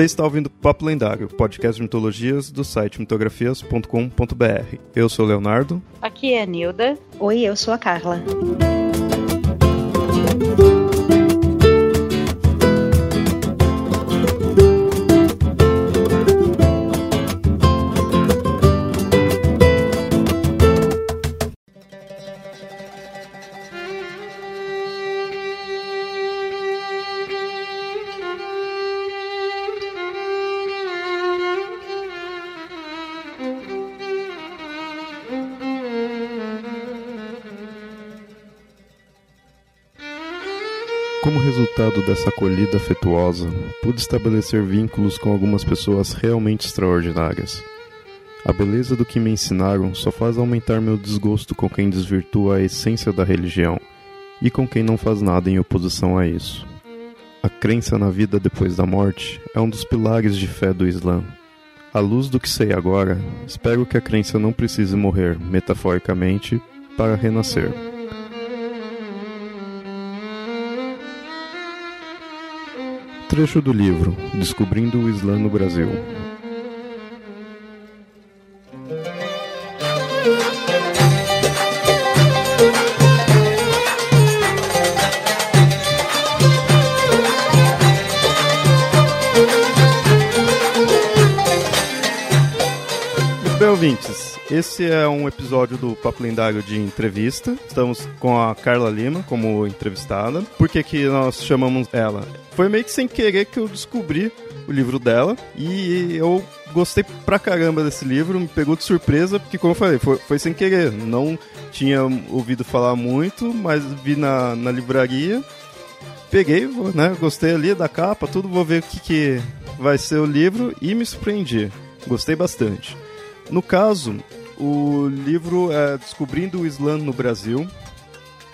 Você está ouvindo Papo Lendário, podcast de mitologias do site mitografias.com.br. Eu sou o Leonardo. Aqui é a Nilda. Oi, eu sou a Carla. Resultado dessa acolhida afetuosa, pude estabelecer vínculos com algumas pessoas realmente extraordinárias. A beleza do que me ensinaram só faz aumentar meu desgosto com quem desvirtua a essência da religião e com quem não faz nada em oposição a isso. A crença na vida depois da morte é um dos pilares de fé do Islã. À luz do que sei agora, espero que a crença não precise morrer, metaforicamente, para renascer. Trecho do livro Descobrindo o Islã no Brasil. Bem, ouvintes, esse é um episódio do Papo Lendário de entrevista. Estamos com a Carla Lima como entrevistada. Por que, que nós chamamos ela? Foi meio que sem querer que eu descobri o livro dela e eu gostei pra caramba desse livro, me pegou de surpresa, porque como eu falei, foi, foi sem querer. Não tinha ouvido falar muito, mas vi na, na livraria. Peguei, né? Gostei ali da capa, tudo, vou ver o que, que vai ser o livro e me surpreendi. Gostei bastante. No caso, o livro é Descobrindo o Islã no Brasil.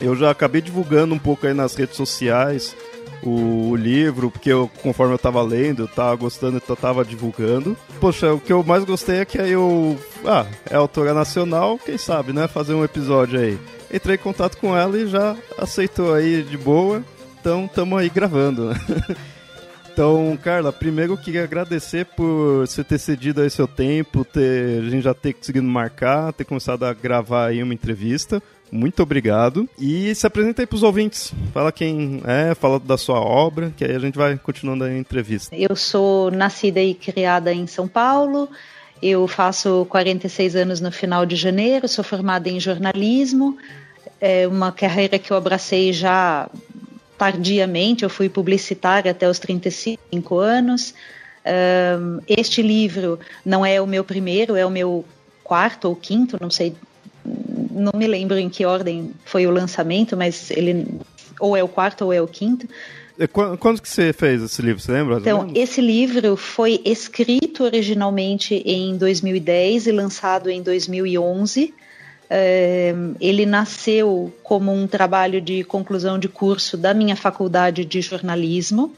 Eu já acabei divulgando um pouco aí nas redes sociais o, o livro, porque eu, conforme eu tava lendo, eu tava gostando, então eu tava divulgando. Poxa, o que eu mais gostei é que aí eu. Ah, é autora nacional, quem sabe, né? Fazer um episódio aí. Entrei em contato com ela e já aceitou aí de boa. Então, tamo aí gravando. Então, Carla, primeiro eu queria agradecer por você ter cedido aí seu tempo, ter, a gente já ter conseguido marcar, ter começado a gravar aí uma entrevista. Muito obrigado. E se apresenta aí pros ouvintes. Fala quem é, fala da sua obra, que aí a gente vai continuando a entrevista. Eu sou nascida e criada em São Paulo. Eu faço 46 anos no final de janeiro, sou formada em jornalismo. É uma carreira que eu abracei já tardiamente, eu fui publicitária até os 35 anos. Um, este livro não é o meu primeiro, é o meu quarto ou quinto, não sei, não me lembro em que ordem foi o lançamento, mas ele ou é o quarto ou é o quinto. Quando que você fez esse livro, você lembra? Então, esse livro foi escrito originalmente em 2010 e lançado em 2011. Ele nasceu como um trabalho de conclusão de curso da minha faculdade de jornalismo.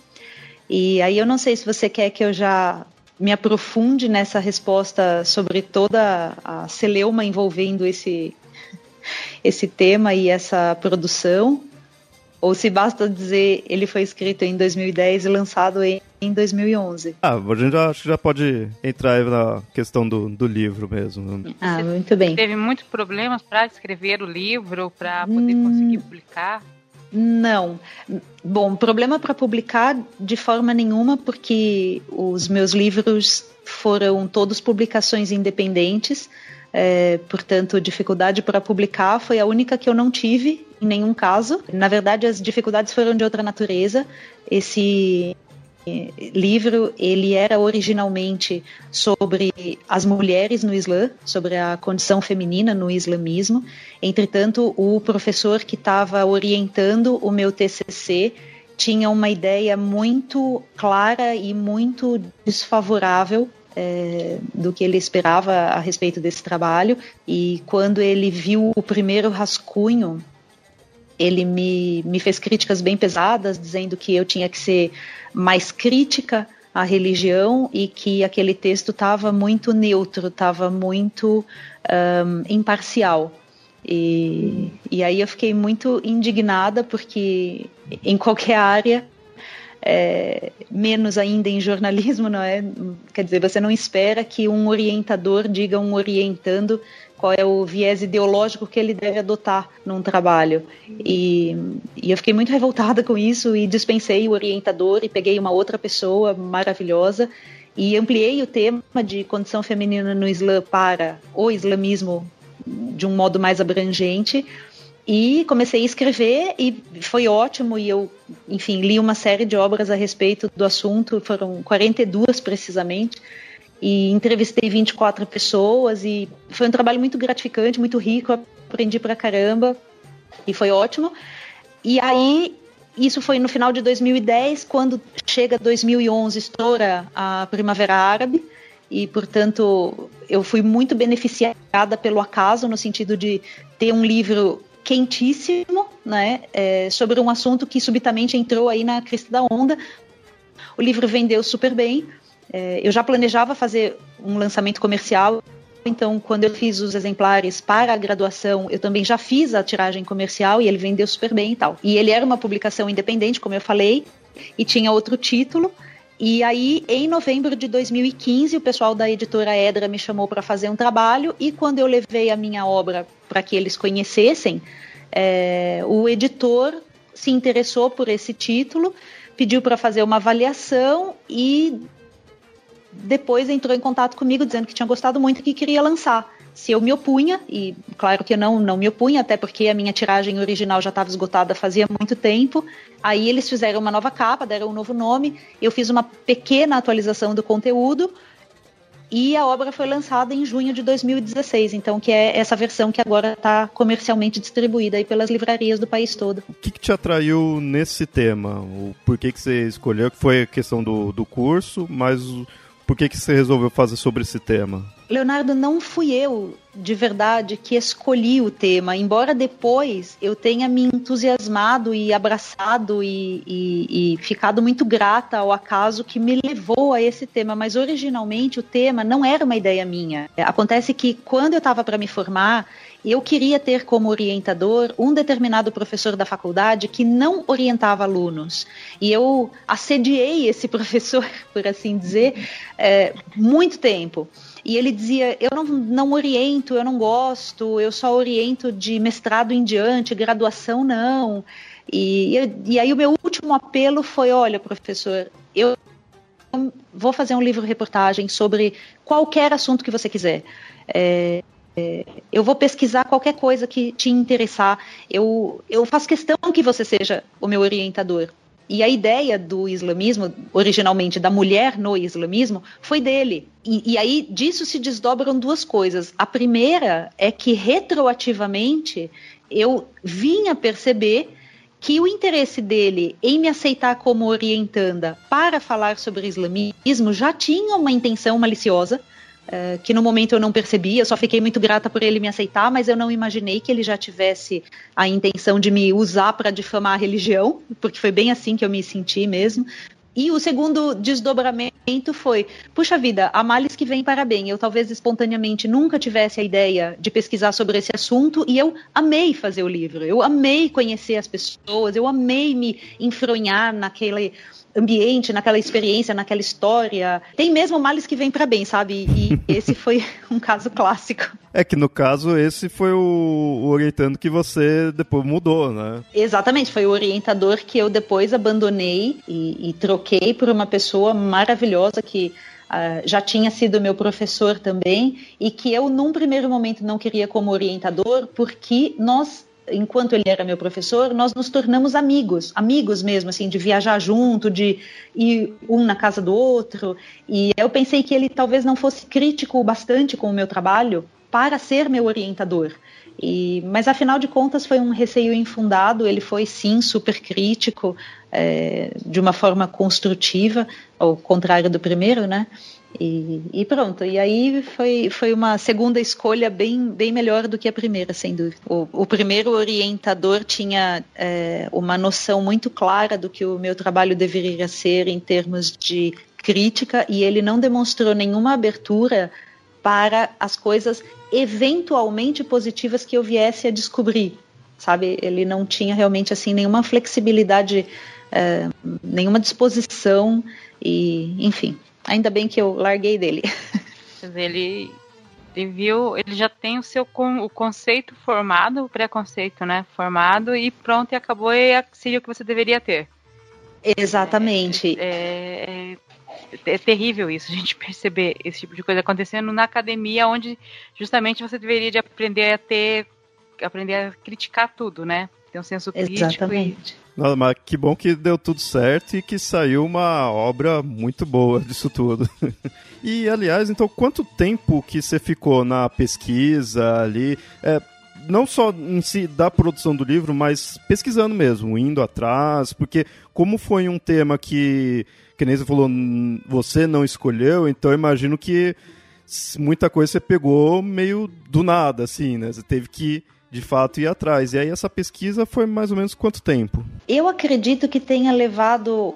E aí eu não sei se você quer que eu já me aprofunde nessa resposta sobre toda a celeuma envolvendo esse, esse tema e essa produção, ou se basta dizer ele foi escrito em 2010 e lançado em, em 2011. Ah, a gente já, acho que já pode entrar na questão do, do livro mesmo. Ah, muito bem. Teve muitos problemas para escrever o livro, para poder hum... conseguir publicar? Não. Bom, problema para publicar de forma nenhuma, porque os meus livros foram todos publicações independentes. É, portanto, dificuldade para publicar foi a única que eu não tive em nenhum caso. Na verdade, as dificuldades foram de outra natureza. Esse livro ele era originalmente sobre as mulheres no Islã, sobre a condição feminina no islamismo. Entretanto, o professor que estava orientando o meu TCC tinha uma ideia muito clara e muito desfavorável é, do que ele esperava a respeito desse trabalho. E quando ele viu o primeiro rascunho, ele me, me fez críticas bem pesadas, dizendo que eu tinha que ser mais crítica à religião e que aquele texto estava muito neutro, estava muito um, imparcial. E, e aí eu fiquei muito indignada porque em qualquer área é, menos ainda em jornalismo, não é? Quer dizer, você não espera que um orientador diga um orientando qual é o viés ideológico que ele deve adotar num trabalho. E, e, eu fiquei muito revoltada com isso e dispensei o orientador e peguei uma outra pessoa maravilhosa e ampliei o tema de condição feminina no Islã para o islamismo de um modo mais abrangente. E comecei a escrever e foi ótimo. E eu, enfim, li uma série de obras a respeito do assunto, foram 42 precisamente e entrevistei 24 pessoas e foi um trabalho muito gratificante, muito rico, aprendi pra caramba e foi ótimo. E aí isso foi no final de 2010, quando chega 2011, estoura a Primavera Árabe e, portanto, eu fui muito beneficiada pelo acaso no sentido de ter um livro quentíssimo, né, é, sobre um assunto que subitamente entrou aí na crista da onda. O livro vendeu super bem. É, eu já planejava fazer um lançamento comercial, então quando eu fiz os exemplares para a graduação, eu também já fiz a tiragem comercial e ele vendeu super bem e tal. E ele era uma publicação independente, como eu falei, e tinha outro título. E aí, em novembro de 2015, o pessoal da editora Edra me chamou para fazer um trabalho, e quando eu levei a minha obra para que eles conhecessem, é, o editor se interessou por esse título, pediu para fazer uma avaliação e depois entrou em contato comigo dizendo que tinha gostado muito e que queria lançar. Se eu me opunha, e claro que eu não, não me opunha, até porque a minha tiragem original já estava esgotada fazia muito tempo. Aí eles fizeram uma nova capa, deram um novo nome, eu fiz uma pequena atualização do conteúdo, e a obra foi lançada em junho de 2016, então que é essa versão que agora está comercialmente distribuída aí pelas livrarias do país todo. O que, que te atraiu nesse tema? O por que, que você escolheu? Foi a questão do, do curso, mas por que, que você resolveu fazer sobre esse tema? Leonardo, não fui eu de verdade que escolhi o tema, embora depois eu tenha me entusiasmado e abraçado e, e, e, ficado muito grata ao acaso que me levou a esse tema, mas originalmente o tema não era uma ideia minha. Acontece que quando eu estava para me formar, eu queria ter como orientador um determinado professor da faculdade que não orientava alunos. E eu assediei esse professor, por assim dizer, é, muito tempo. E ele dizia: Eu não, não oriento, eu não gosto, eu só oriento de mestrado em diante, graduação não. E, e aí o meu último apelo foi: Olha, professor, eu vou fazer um livro-reportagem sobre qualquer assunto que você quiser. É, é, eu vou pesquisar qualquer coisa que te interessar. Eu, eu faço questão que você seja o meu orientador. E a ideia do islamismo, originalmente da mulher no islamismo, foi dele. E, e, aí disso se desdobram duas coisas. A primeira é que retroativamente eu vinha perceber que o interesse dele em me aceitar como orientanda para falar sobre islamismo já tinha uma intenção maliciosa Uh, que no momento eu não percebi, eu só fiquei muito grata por ele me aceitar, mas eu não imaginei que ele já tivesse a intenção de me usar para difamar a religião, porque foi bem assim que eu me senti mesmo. E o segundo desdobramento foi: puxa vida, a males que vem para bem. Eu talvez espontaneamente nunca tivesse a ideia de pesquisar sobre esse assunto e eu amei fazer o livro. Eu amei conhecer as pessoas, eu amei me enfronhar naquele ambiente, naquela experiência, naquela história. Tem mesmo males que vêm para bem, sabe? E esse foi um caso clássico. É que no caso esse foi o, orientando que você depois mudou, né? Exatamente, foi o orientador que eu depois abandonei e, e troquei por uma pessoa maravilhosa que Uh, já tinha sido meu professor também e que eu num primeiro momento não queria como orientador porque nós enquanto ele era meu professor, nós nos tornamos amigos, amigos mesmo, assim, de viajar junto, de ir um na casa do outro. E eu pensei que ele talvez não fosse crítico bastante com o meu trabalho para ser meu orientador. E, mas afinal de contas foi um receio infundado. Ele foi sim super crítico, é, de uma forma construtiva, ao contrário do primeiro, né? E, e, pronto, e aí foi, foi uma segunda escolha bem, bem melhor do que a primeira, sem dúvida. O, o primeiro orientador tinha é, uma noção muito clara do que o meu trabalho deveria ser em termos de crítica, e ele não demonstrou nenhuma abertura para as coisas eventualmente positivas que eu viesse a descobrir, sabe? Ele não tinha realmente assim nenhuma flexibilidade é, nenhuma disposição e, enfim, ainda bem que eu larguei dele. Ele, ele viu, ele já tem o seu o conceito formado, o preconceito, né, formado e pronto e acabou e seria o que você deveria ter. Exatamente. É, é, é, terrível isso, a gente perceber esse tipo de coisa acontecendo na academia, onde justamente você deveria de aprender a ter, aprender a criticar tudo, né? Ter um senso crítico. Exatamente. E... Não, mas que bom que deu tudo certo e que saiu uma obra muito boa disso tudo. e, aliás, então, quanto tempo que você ficou na pesquisa ali? É, não só em si da produção do livro, mas pesquisando mesmo, indo atrás, porque como foi um tema que, que nem você falou, você não escolheu, então imagino que muita coisa você pegou meio do nada, assim, né? Você teve que de fato ir atrás. E aí essa pesquisa foi mais ou menos quanto tempo? Eu acredito que tenha levado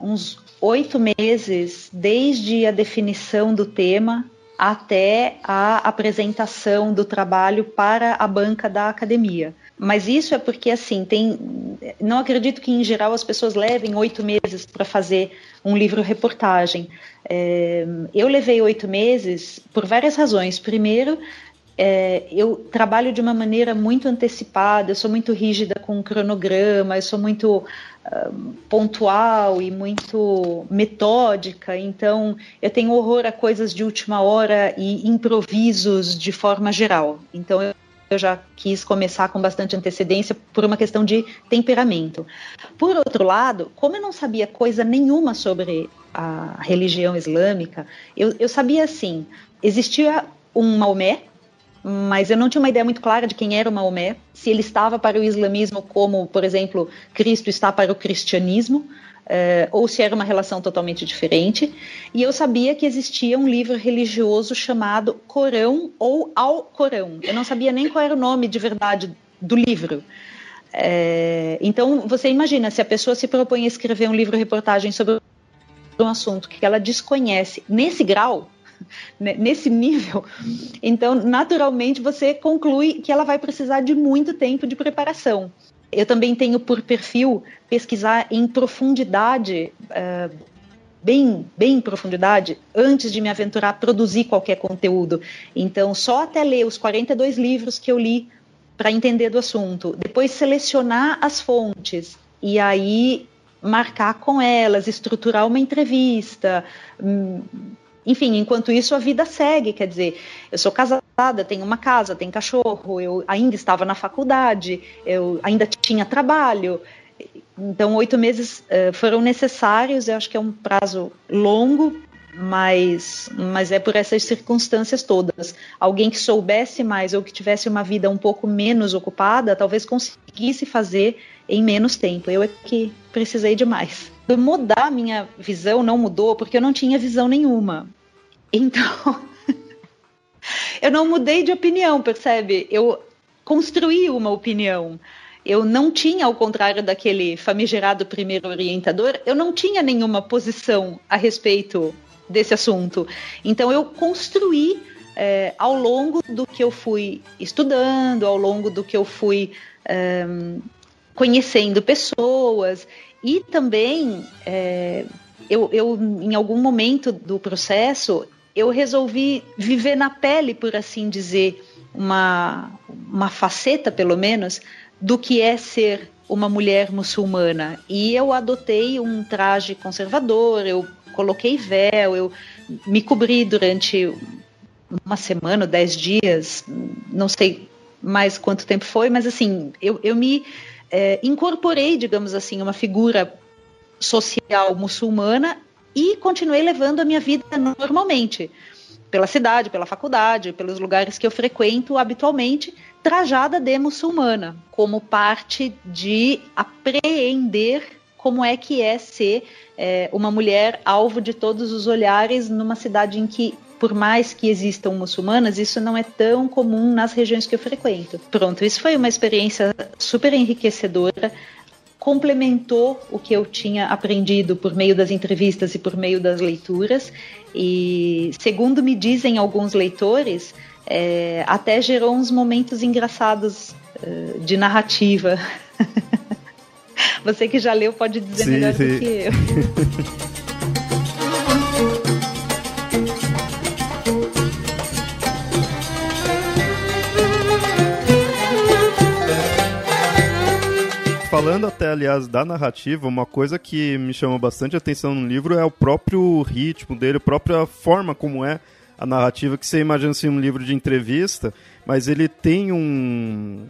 uns oito meses desde a definição do tema até a apresentação do trabalho para a banca da academia. Mas isso é porque, assim, tem. Não acredito que, em geral, as pessoas levem oito meses para fazer um livro-reportagem. É, eu levei oito meses por várias razões. Primeiro, é, eu trabalho de uma maneira muito antecipada, eu sou muito rígida com o cronograma, eu sou muito uh, pontual e muito metódica, então eu tenho horror a coisas de última hora e improvisos de forma geral. Então eu eu já quis começar com bastante antecedência por uma questão de temperamento. Por outro lado, como eu não sabia coisa nenhuma sobre a religião islâmica, eu, eu sabia assim: existia um Maomé, mas eu não tinha uma ideia muito clara de quem era o Maomé, se ele estava para o islamismo como, por exemplo, Cristo está para o cristianismo, uh, ou se era uma relação totalmente diferente. E eu sabia que existia um livro religioso chamado Corão ou Ao Corão. Eu não sabia nem qual era o nome de verdade do livro. É, então, você imagina, se a pessoa se propõe a escrever um livro-reportagem sobre um assunto que ela desconhece nesse grau, nesse nível, então naturalmente você conclui que ela vai precisar de muito tempo de preparação. Eu também tenho por perfil pesquisar em profundidade, uh, bem, bem em profundidade, antes de me aventurar a produzir qualquer conteúdo. Então, só até ler os 42 livros que eu li para entender do assunto, depois selecionar as fontes e aí marcar com elas, estruturar uma entrevista, hum, enfim, enquanto isso a vida segue, quer dizer, eu sou casada, tenho uma casa, tenho cachorro, eu ainda estava na faculdade, eu ainda tinha trabalho. Então, oito meses uh, foram necessários, eu acho que é um prazo longo, mas, mas é por essas circunstâncias todas. Alguém que soubesse mais ou que tivesse uma vida um pouco menos ocupada, talvez conseguisse fazer em menos tempo. Eu é que precisei demais mudar minha visão não mudou porque eu não tinha visão nenhuma. Então, eu não mudei de opinião, percebe? Eu construí uma opinião. Eu não tinha, ao contrário daquele famigerado primeiro orientador, eu não tinha nenhuma posição a respeito desse assunto. Então, eu construí é, ao longo do que eu fui estudando, ao longo do que eu fui é, conhecendo pessoas e também, é, eu, eu, em algum momento do processo, eu resolvi viver na pele, por assim dizer, uma, uma faceta, pelo menos, do que é ser uma mulher muçulmana. E eu adotei um traje conservador, eu coloquei véu, eu me cobri durante uma semana, dez dias, não sei mais quanto tempo foi, mas assim, eu, eu me é, incorporei, digamos assim, uma figura social muçulmana e continuei levando a minha vida normalmente, pela cidade, pela faculdade, pelos lugares que eu frequento habitualmente, trajada de muçulmana, como parte de apreender como é que é ser é, uma mulher alvo de todos os olhares numa cidade em que por mais que existam muçulmanas, isso não é tão comum nas regiões que eu frequento. Pronto, isso foi uma experiência super enriquecedora complementou o que eu tinha aprendido por meio das entrevistas e por meio das leituras. E, segundo me dizem alguns leitores, é, até gerou uns momentos engraçados uh, de narrativa. Você que já leu pode dizer sim, melhor sim. do que eu. falando até, aliás, da narrativa, uma coisa que me chamou bastante atenção no livro é o próprio ritmo dele, a própria forma como é a narrativa, que você imagina assim um livro de entrevista, mas ele tem um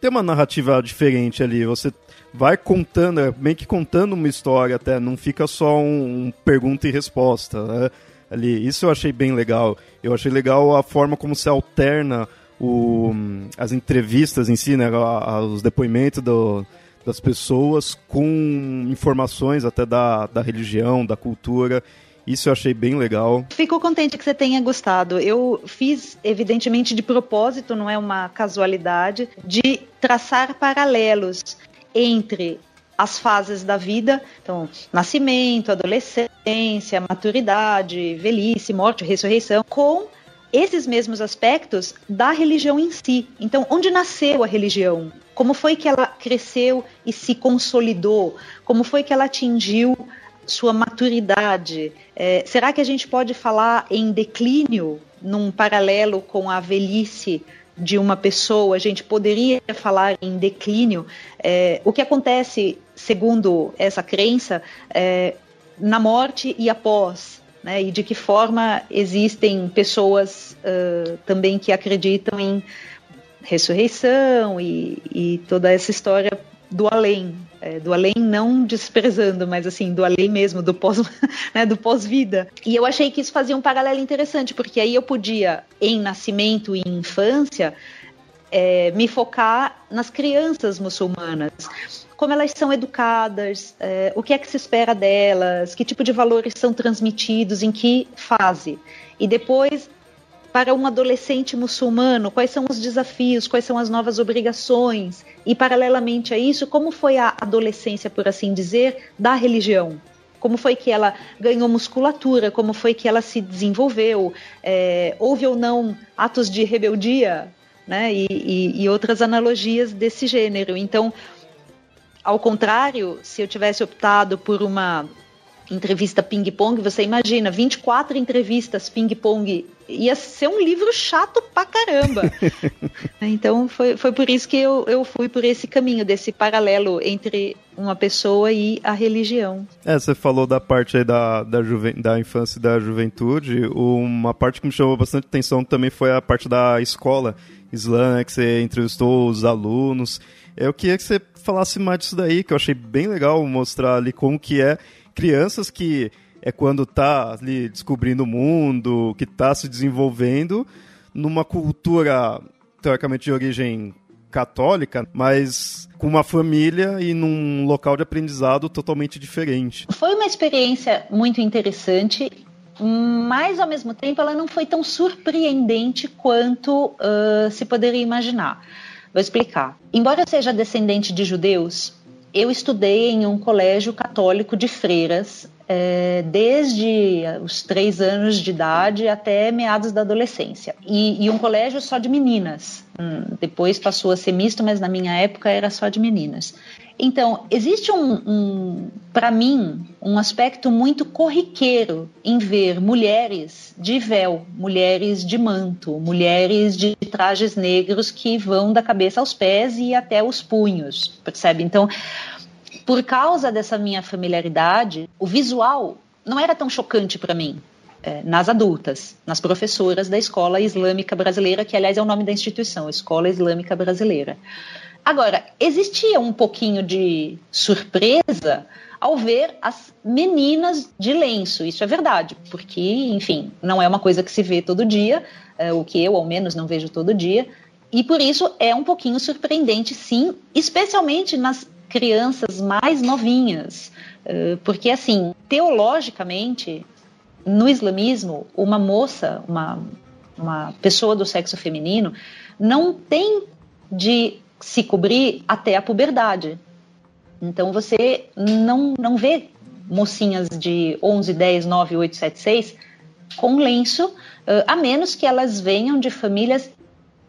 tem uma narrativa diferente ali. Você vai contando, é meio que contando uma história até, não fica só um, um pergunta e resposta. Né? Ali, isso eu achei bem legal. Eu achei legal a forma como se alterna o, as entrevistas em si, né, os depoimentos do, das pessoas com informações até da, da religião, da cultura. Isso eu achei bem legal. Fico contente que você tenha gostado. Eu fiz, evidentemente, de propósito, não é uma casualidade, de traçar paralelos entre as fases da vida, então, nascimento, adolescência, maturidade, velhice, morte, ressurreição, com esses mesmos aspectos da religião em si. Então, onde nasceu a religião? Como foi que ela cresceu e se consolidou? Como foi que ela atingiu sua maturidade? É, será que a gente pode falar em declínio, num paralelo com a velhice de uma pessoa? A gente poderia falar em declínio? É, o que acontece, segundo essa crença, é, na morte e após? Né, e de que forma existem pessoas uh, também que acreditam em ressurreição e, e toda essa história do além, é, do além não desprezando, mas assim, do além mesmo, do pós, né, do pós-vida. E eu achei que isso fazia um paralelo interessante, porque aí eu podia, em nascimento e infância, é, me focar nas crianças muçulmanas, como elas são educadas, é, o que é que se espera delas, que tipo de valores são transmitidos, em que fase. E depois, para um adolescente muçulmano, quais são os desafios, quais são as novas obrigações, e paralelamente a isso, como foi a adolescência, por assim dizer, da religião. Como foi que ela ganhou musculatura? Como foi que ela se desenvolveu? É, houve ou não atos de rebeldia né, e, e, e outras analogias desse gênero. Então, ao contrário, se eu tivesse optado por uma entrevista ping-pong, você imagina, 24 entrevistas ping-pong, ia ser um livro chato pra caramba. então foi, foi por isso que eu, eu fui por esse caminho, desse paralelo entre uma pessoa e a religião. É, você falou da parte aí da, da, juven, da infância e da juventude, uma parte que me chamou bastante atenção também foi a parte da escola Islã, né, que você entrevistou os alunos. Eu queria que você falasse mais disso daí, que eu achei bem legal mostrar ali como que é crianças que é quando tá ali descobrindo o mundo, que tá se desenvolvendo numa cultura teoricamente de origem católica, mas com uma família e num local de aprendizado totalmente diferente. Foi uma experiência muito interessante mas ao mesmo tempo ela não foi tão surpreendente quanto uh, se poderia imaginar. Vou explicar. Embora eu seja descendente de judeus, eu estudei em um colégio católico de freiras é, desde os três anos de idade até meados da adolescência. E, e um colégio só de meninas. Hum, depois passou a ser misto, mas na minha época era só de meninas. Então, existe um, um para mim, um aspecto muito corriqueiro em ver mulheres de véu, mulheres de manto, mulheres de trajes negros que vão da cabeça aos pés e até os punhos, percebe? Então, por causa dessa minha familiaridade, o visual não era tão chocante para mim. É, nas adultas, nas professoras da Escola Islâmica Brasileira, que aliás é o nome da instituição, Escola Islâmica Brasileira. Agora, existia um pouquinho de surpresa ao ver as meninas de lenço. Isso é verdade, porque, enfim, não é uma coisa que se vê todo dia, é, o que eu, ao menos, não vejo todo dia. E por isso é um pouquinho surpreendente, sim, especialmente nas crianças mais novinhas. Eh, porque, assim, teologicamente, no islamismo, uma moça, uma, uma pessoa do sexo feminino, não tem de se cobrir até a puberdade. Então, você não, não vê mocinhas de 11, 10, 9, 8, 7, 6 com lenço, eh, a menos que elas venham de famílias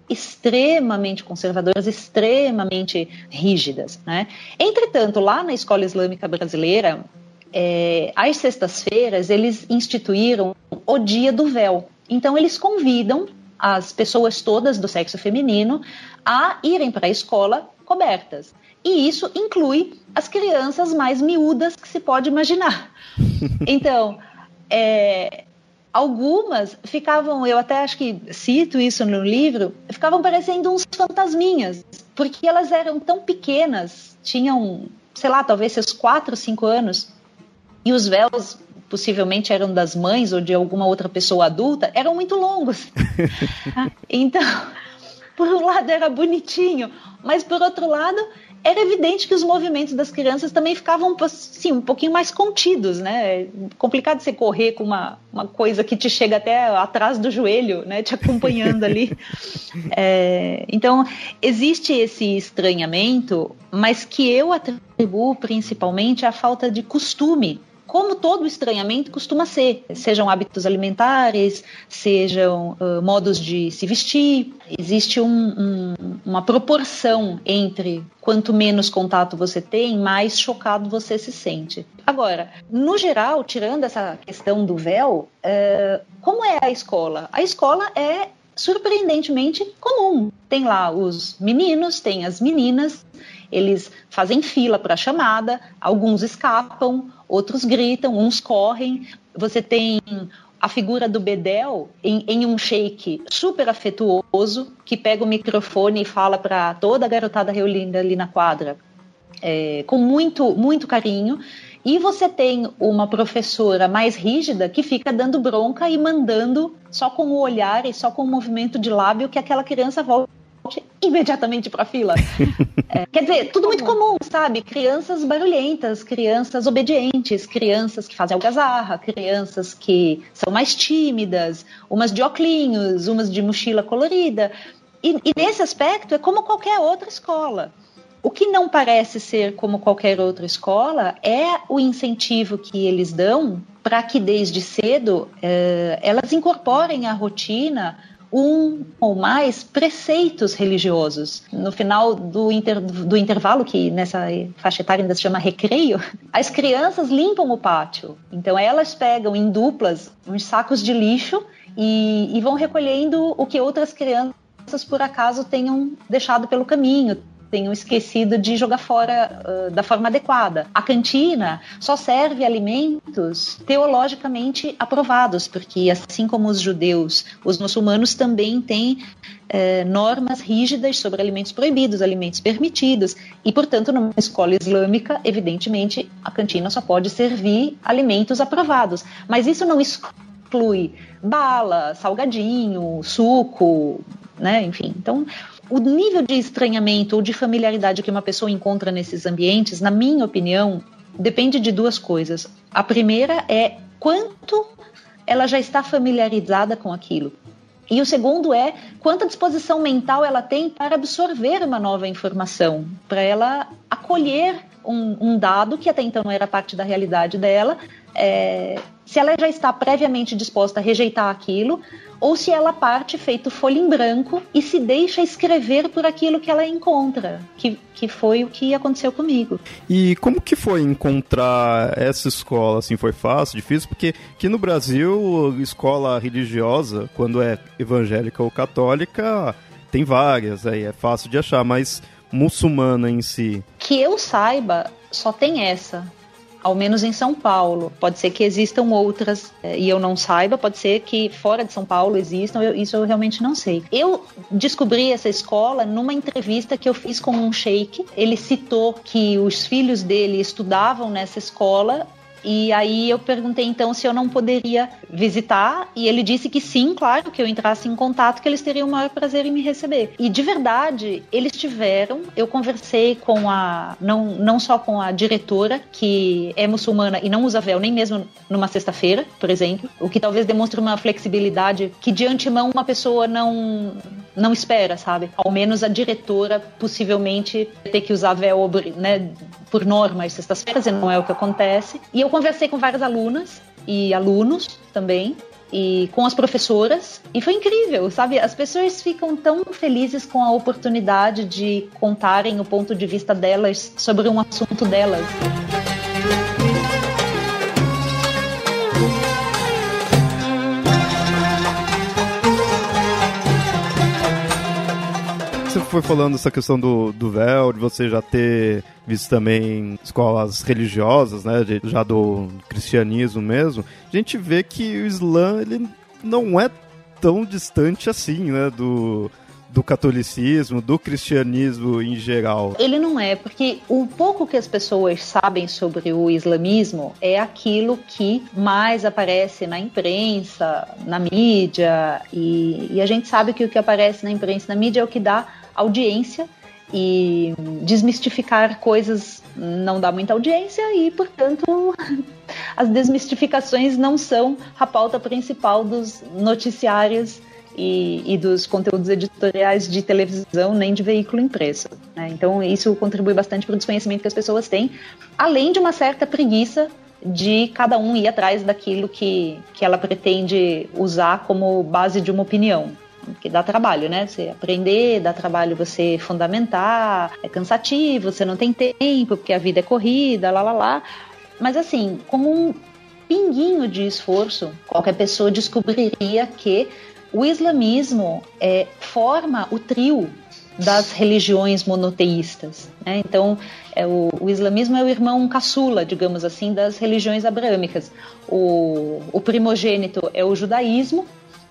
extremamente conservadoras, extremamente rígidas. Né? Entretanto, lá na escola islâmica brasileira, é, às sextas-feiras, eles instituíram o Dia do Véu. Então, eles convidam as pessoas todas do sexo feminino a irem para a escola cobertas. E isso inclui as crianças mais miúdas que se pode imaginar. Então, é, algumas ficavam, eu até acho que cito isso no livro, ficavam parecendo uns fantasminhas, porque elas eram tão pequenas, tinham, sei lá, talvez seus quatro, cinco anos, e os véus possivelmente eram das mães ou de alguma outra pessoa adulta, eram muito longos. então, por um lado era bonitinho, mas por outro lado era evidente que os movimentos das crianças também ficavam assim, um pouquinho mais contidos, né? É complicado você correr com uma, uma coisa que te chega até atrás do joelho, né? Te acompanhando ali. É, então, existe esse estranhamento, mas que eu atribuo principalmente à falta de costume como todo estranhamento costuma ser, sejam hábitos alimentares, sejam uh, modos de se vestir. Existe um, um, uma proporção entre quanto menos contato você tem, mais chocado você se sente. Agora, no geral, tirando essa questão do véu, uh, como é a escola? A escola é surpreendentemente comum. Tem lá os meninos, tem as meninas, eles fazem fila para a chamada, alguns escapam, outros gritam, uns correm. Você tem a figura do Bedel em, em, um shake super afetuoso que pega o microfone e fala para toda a garotada reunida ali na quadra é, com muito muito carinho e você tem uma professora mais rígida que fica dando bronca e mandando só com o olhar e só com o movimento de lábio que aquela criança volte imediatamente para a fila. É, quer dizer, tudo muito comum, sabe? Crianças barulhentas, crianças obedientes, crianças que fazem algazarra, crianças que são mais tímidas, umas de oclinhos, umas de mochila colorida. E, e nesse aspecto é como qualquer outra escola. O que não parece ser como qualquer outra escola é o incentivo que eles dão para que desde cedo é, elas incorporem à rotina um ou mais preceitos religiosos. No final do, inter, do intervalo, que nessa faixa etária ainda se chama recreio, as crianças limpam o pátio. Então elas pegam em duplas uns sacos de lixo e, e vão recolhendo o que outras crianças por acaso tenham deixado pelo caminho, tenham esquecido de jogar fora uh, da forma adequada. A cantina só serve alimentos teologicamente aprovados, porque assim como os judeus, os muçulmanos também têm eh, normas rígidas sobre alimentos proibidos, alimentos permitidos, e portanto, numa escola islâmica, evidentemente, a cantina só pode servir alimentos aprovados. Mas isso não exclui bala, salgadinho, suco, né? Enfim, então o nível de estranhamento ou de familiaridade que uma pessoa encontra nesses ambientes, na minha opinião, depende de duas coisas. A primeira é quanto ela já está familiarizada com aquilo. E o segundo é quanta disposição mental ela tem para absorver uma nova informação, para ela acolher um, um, dado que até então não era parte da realidade dela. É, se ela já está previamente disposta a rejeitar aquilo, ou se ela parte feito folha em branco e se deixa escrever por aquilo que ela encontra, que, que foi o que aconteceu comigo. E como que foi encontrar essa escola? Assim, foi fácil, difícil? Porque aqui no Brasil, escola religiosa, quando é evangélica ou católica, tem várias, aí é fácil de achar, mas muçulmana em si. Que eu saiba, só tem essa ao menos em São Paulo. Pode ser que existam outras eh, e eu não saiba, pode ser que fora de São Paulo existam, eu, isso eu realmente não sei. Eu descobri essa escola numa entrevista que eu fiz com um sheik. Ele citou que os filhos dele estudavam nessa escola e aí eu perguntei então se eu não poderia visitar, e ele disse que sim, claro, que eu entrasse em contato, que eles teriam o maior prazer em me receber. E de verdade, eles tiveram. Eu conversei com a. Não, não só com a diretora, que é muçulmana e não usa véu, nem mesmo numa sexta-feira, por exemplo, o que talvez demonstre uma flexibilidade que de antemão uma pessoa não, não espera, sabe? Ao menos a diretora possivelmente ter que usar véu, né, por norma às sextas-feiras, e não é o que acontece. E eu conversei com várias alunas e alunos também. e com as professoras e foi incrível, sabe? As pessoas ficam tão felizes com a oportunidade de contarem o ponto de vista delas sobre um assunto delas. Foi falando essa questão do, do véu, de você já ter visto também escolas religiosas, né, de, já do cristianismo mesmo. A gente vê que o Islã ele não é tão distante assim, né, do do catolicismo, do cristianismo em geral? Ele não é, porque o pouco que as pessoas sabem sobre o islamismo é aquilo que mais aparece na imprensa, na mídia, e, e a gente sabe que o que aparece na imprensa na mídia é o que dá audiência e desmistificar coisas não dá muita audiência e, portanto, as desmistificações não são a pauta principal dos noticiários e, e, dos conteúdos editoriais de televisão nem de veículo impresso. Né? Então, isso contribui bastante para o desconhecimento que as pessoas têm, além de uma certa preguiça de cada um ir atrás daquilo que, que ela pretende usar como base de uma opinião. Que dá trabalho, né? Você aprender, dá trabalho você fundamentar, é cansativo, você não tem tempo, porque a vida é corrida, lá lá lá. Mas assim, com um pinguinho de esforço, qualquer pessoa descobriria que o islamismo é, forma o trio das religiões monoteístas. Né? Então, é o, o, islamismo é o irmão caçula, digamos assim, das religiões abrâmicas. O, o primogênito é o judaísmo,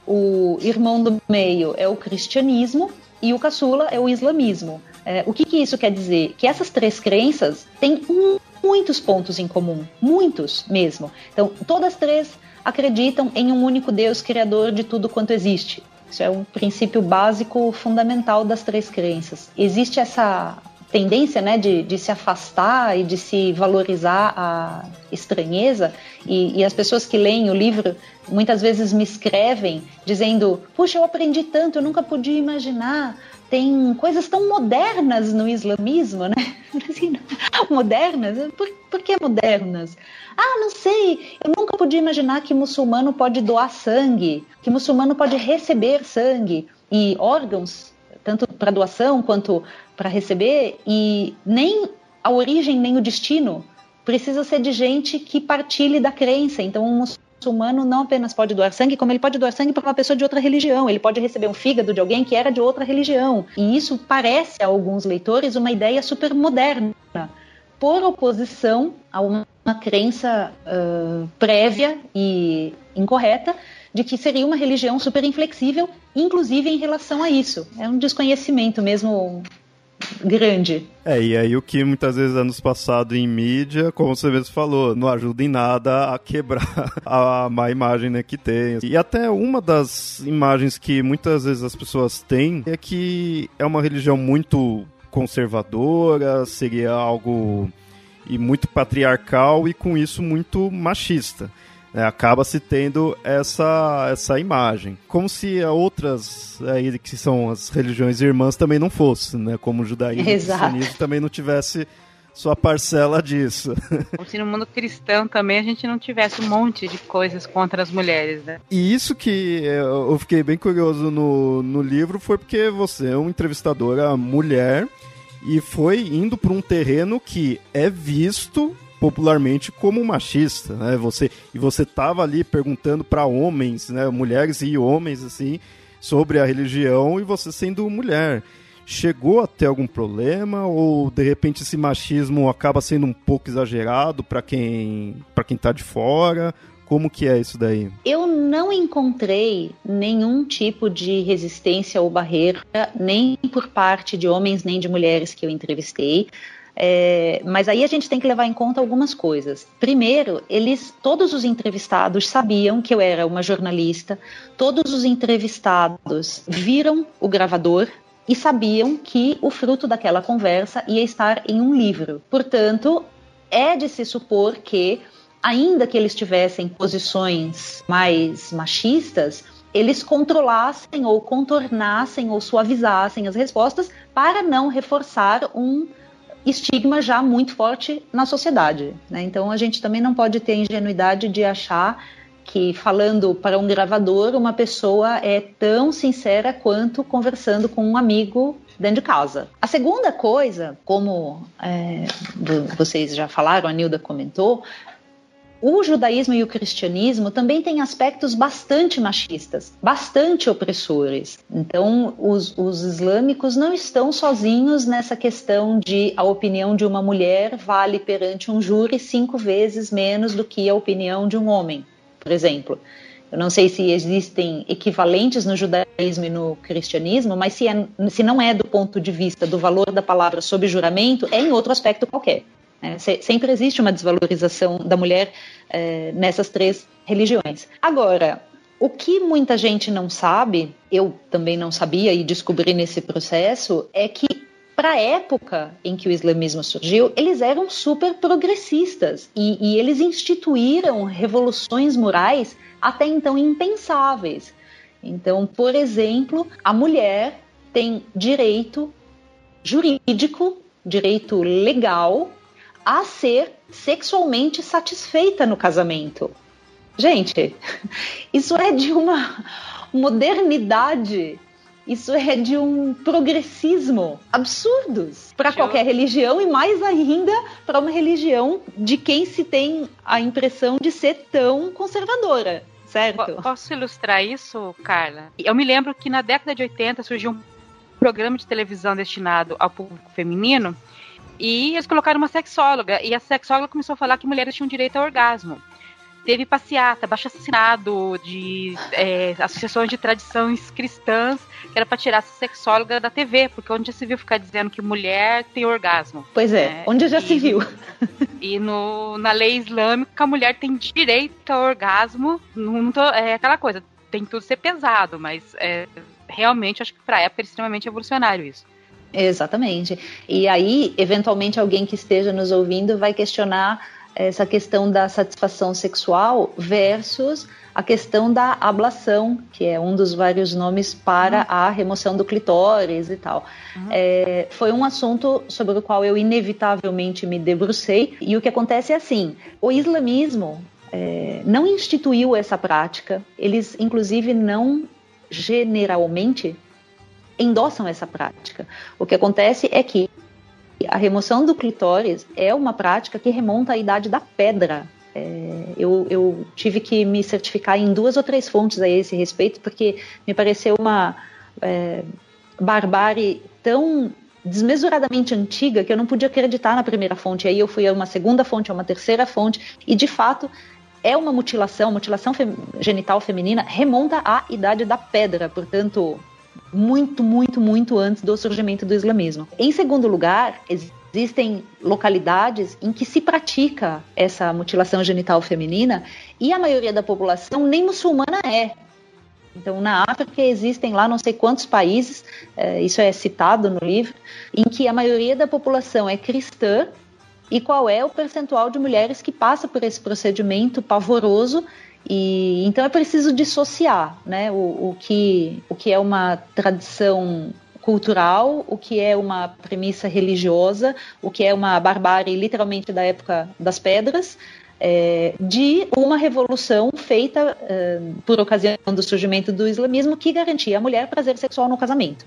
o irmão do meio é o cristianismo e o caçula é o islamismo. É, o que, que isso quer dizer? Que essas três crenças têm muitos pontos em comum, muitos mesmo. Então, todas três acreditam em um único Deus criador de tudo quanto existe. Isso é um princípio básico fundamental das três crenças. Existe essa tendência né, de, de se afastar e de se valorizar a estranheza, e, e, as pessoas que leem o livro muitas vezes me escrevem dizendo: Puxa, eu aprendi tanto, eu nunca podia imaginar. Tem coisas tão modernas no islamismo, né? Assim, modernas? Por, por que modernas? Ah, não sei, eu nunca podia imaginar que muçulmano pode doar sangue, que muçulmano pode receber sangue e órgãos, tanto para doação quanto para receber, e nem a origem nem o destino precisa ser de gente que partilhe da crença. Então, um muçulmano não apenas pode doar sangue, como ele pode doar sangue para uma pessoa de outra religião. Ele pode receber um fígado de alguém que era de outra religião. E isso parece a alguns leitores uma ideia super moderna por oposição a uma, uma crença uh, prévia e incorreta de que seria uma religião super inflexível, inclusive em relação a isso. É um desconhecimento mesmo grande. É, e aí o que muitas vezes anos passados em mídia, como você mesmo falou, não ajuda em nada a quebrar a má imagem né, que tem. E até uma das imagens que muitas vezes as pessoas têm é que é uma religião muito conservadora, seria algo e muito patriarcal e com isso muito machista. É, acaba se tendo essa, essa imagem. Como se outras aí, que são as religiões irmãs também não fossem, né? Como o judaísmo e o também não tivesse sua parcela disso. Como se no mundo cristão também a gente não tivesse um monte de coisas contra as mulheres, né? E isso que eu fiquei bem curioso no, no livro foi porque você é uma entrevistadora mulher e foi indo para um terreno que é visto popularmente como machista, né? Você e você tava ali perguntando para homens, né, mulheres e homens assim, sobre a religião e você sendo mulher. Chegou a ter algum problema ou de repente esse machismo acaba sendo um pouco exagerado para quem para quem tá de fora? Como que é isso daí? Eu não encontrei nenhum tipo de resistência ou barreira, nem por parte de homens nem de mulheres que eu entrevistei. É, mas aí a gente tem que levar em conta algumas coisas. Primeiro, eles, todos os entrevistados sabiam que eu era uma jornalista, todos os entrevistados viram o gravador e sabiam que o fruto daquela conversa ia estar em um livro. Portanto, é de se supor que ainda que eles tivessem posições mais machistas, eles controlassem ou contornassem ou suavizassem as respostas para não reforçar um estigma já muito forte na sociedade. Né? Então a gente também não pode ter a ingenuidade de achar que falando para um gravador, uma pessoa é tão sincera quanto conversando com um amigo dentro de casa. A segunda coisa, como é, vocês já falaram, a Nilda comentou, o judaísmo e o cristianismo também têm aspectos bastante machistas, bastante opressores. Então, os, os, islâmicos não estão sozinhos nessa questão de a opinião de uma mulher vale perante um júri cinco vezes menos do que a opinião de um homem, por exemplo. Eu não sei se existem equivalentes no judaísmo e no cristianismo, mas se, é, se não é do ponto de vista do valor da palavra sob juramento, é em outro aspecto qualquer. É, sempre existe uma desvalorização da mulher é, nessas três religiões. Agora, o que muita gente não sabe, eu também não sabia e descobri nesse processo, é que para a época em que o islamismo surgiu, eles eram super progressistas e, e eles instituíram revoluções morais até então impensáveis. Então, por exemplo, a mulher tem direito jurídico, direito legal a ser sexualmente satisfeita no casamento. Gente, isso é de uma modernidade, isso é de um progressismo absurdos para qualquer religião e mais ainda para uma religião de quem se tem a impressão de ser tão conservadora. Certo? Posso ilustrar isso, Carla? Eu me lembro que na década de 80 surgiu um programa de televisão destinado ao público feminino e eles colocaram uma sexóloga, e a sexóloga começou a falar que mulheres tinham direito ao orgasmo. Teve passeata, baixo assinado de é, associações de tradições cristãs, que era para tirar essa sexóloga da TV, porque onde já se viu ficar dizendo que mulher tem orgasmo? Pois é, né? onde já e, se viu. E no, na lei islâmica, a mulher tem direito ao orgasmo. Não, não tô, é aquela coisa, tem tudo ser pesado, mas é, realmente acho que para a época era extremamente evolucionário isso. Exatamente. E aí, eventualmente, alguém que esteja nos ouvindo vai questionar essa questão da satisfação sexual versus a questão da ablação, que é um dos vários nomes para uhum. a remoção do clitóris e tal. Uhum. É, foi um assunto sobre o qual eu inevitavelmente me debrucei. E o que acontece é assim: o islamismo é, não instituiu essa prática, eles, inclusive, não generalmente endossam essa prática. O que acontece é que a remoção do clitóris é uma prática que remonta à idade da pedra. É, eu, eu, tive que me certificar em duas ou três fontes a esse respeito, porque me pareceu uma é, barbárie tão desmesuradamente antiga que eu não podia acreditar na primeira fonte. Aí eu fui a uma segunda fonte, a uma terceira fonte, e de fato é uma mutilação, mutilação fem genital feminina remonta à idade da pedra, portanto, muito, muito, muito antes do surgimento do islamismo. Em segundo lugar, existem localidades em que se pratica essa mutilação genital feminina e a maioria da população nem muçulmana é. Então, na África existem lá não sei quantos países, é, isso é citado no livro, em que a maioria da população é cristã e qual é o percentual de mulheres que passa por esse procedimento pavoroso e então é preciso dissociar, né, o, o, que, o que é uma tradição cultural, o que é uma premissa religiosa, o que é uma barbárie literalmente da época das pedras, é, de uma revolução feita é, por ocasião do surgimento do islamismo que garantia à mulher prazer sexual no casamento.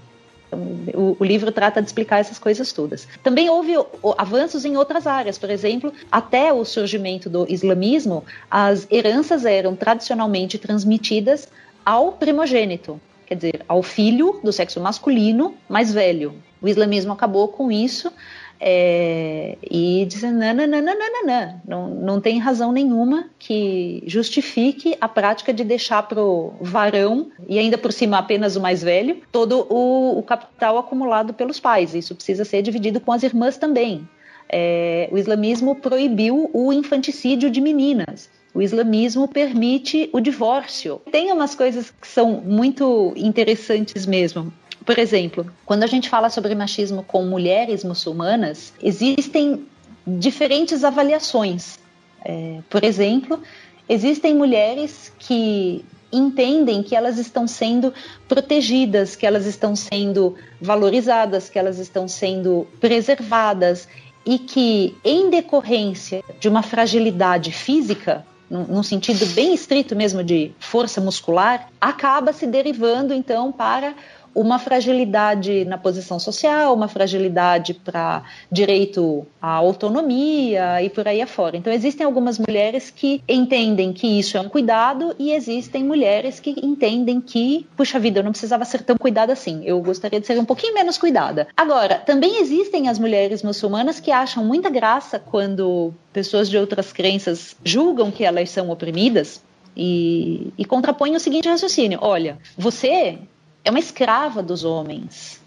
Então, o, o, livro trata de explicar essas coisas todas. Também houve avanços em outras áreas, por exemplo, até o surgimento do islamismo, as heranças eram tradicionalmente transmitidas ao primogênito, quer dizer, ao filho do sexo masculino mais velho. O islamismo acabou com isso é, e dizer nananana, não, não tem razão nenhuma que justifique a prática de deixar pro varão, e ainda por cima apenas o mais velho, todo o, o capital acumulado pelos pais. Isso precisa ser dividido com as irmãs também. É, o islamismo proibiu o infanticídio de meninas. O islamismo permite o divórcio. Tem umas coisas que são muito interessantes mesmo. Por exemplo, quando a gente fala sobre machismo com mulheres muçulmanas, existem diferentes avaliações. É, por exemplo, existem mulheres que entendem que elas estão sendo protegidas, que elas estão sendo valorizadas, que elas estão sendo preservadas e que, em decorrência de uma fragilidade física, num sentido bem estrito mesmo de força muscular, acaba se derivando então para uma fragilidade na posição social, uma fragilidade para direito à autonomia e por aí afora. Então, existem algumas mulheres que entendem que isso é um cuidado e existem mulheres que entendem que, puxa vida, eu não precisava ser tão cuidada assim, eu gostaria de ser um pouquinho menos cuidada. Agora, também existem as mulheres muçulmanas que acham muita graça quando pessoas de outras crenças julgam que elas são oprimidas. E, e contrapõem o seguinte raciocínio: olha, você é uma escrava dos homens.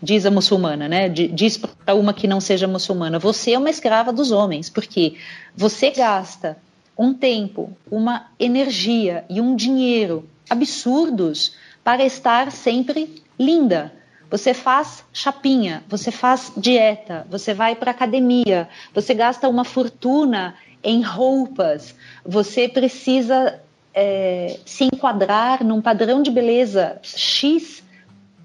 Diz a muçulmana, né? Diz para uma que não seja muçulmana: você é uma escrava dos homens, porque você gasta um tempo, uma energia e um dinheiro absurdos para estar sempre linda. Você faz chapinha, você faz dieta, você vai para academia, você gasta uma fortuna em roupas, você precisa é, se enquadrar num padrão de beleza X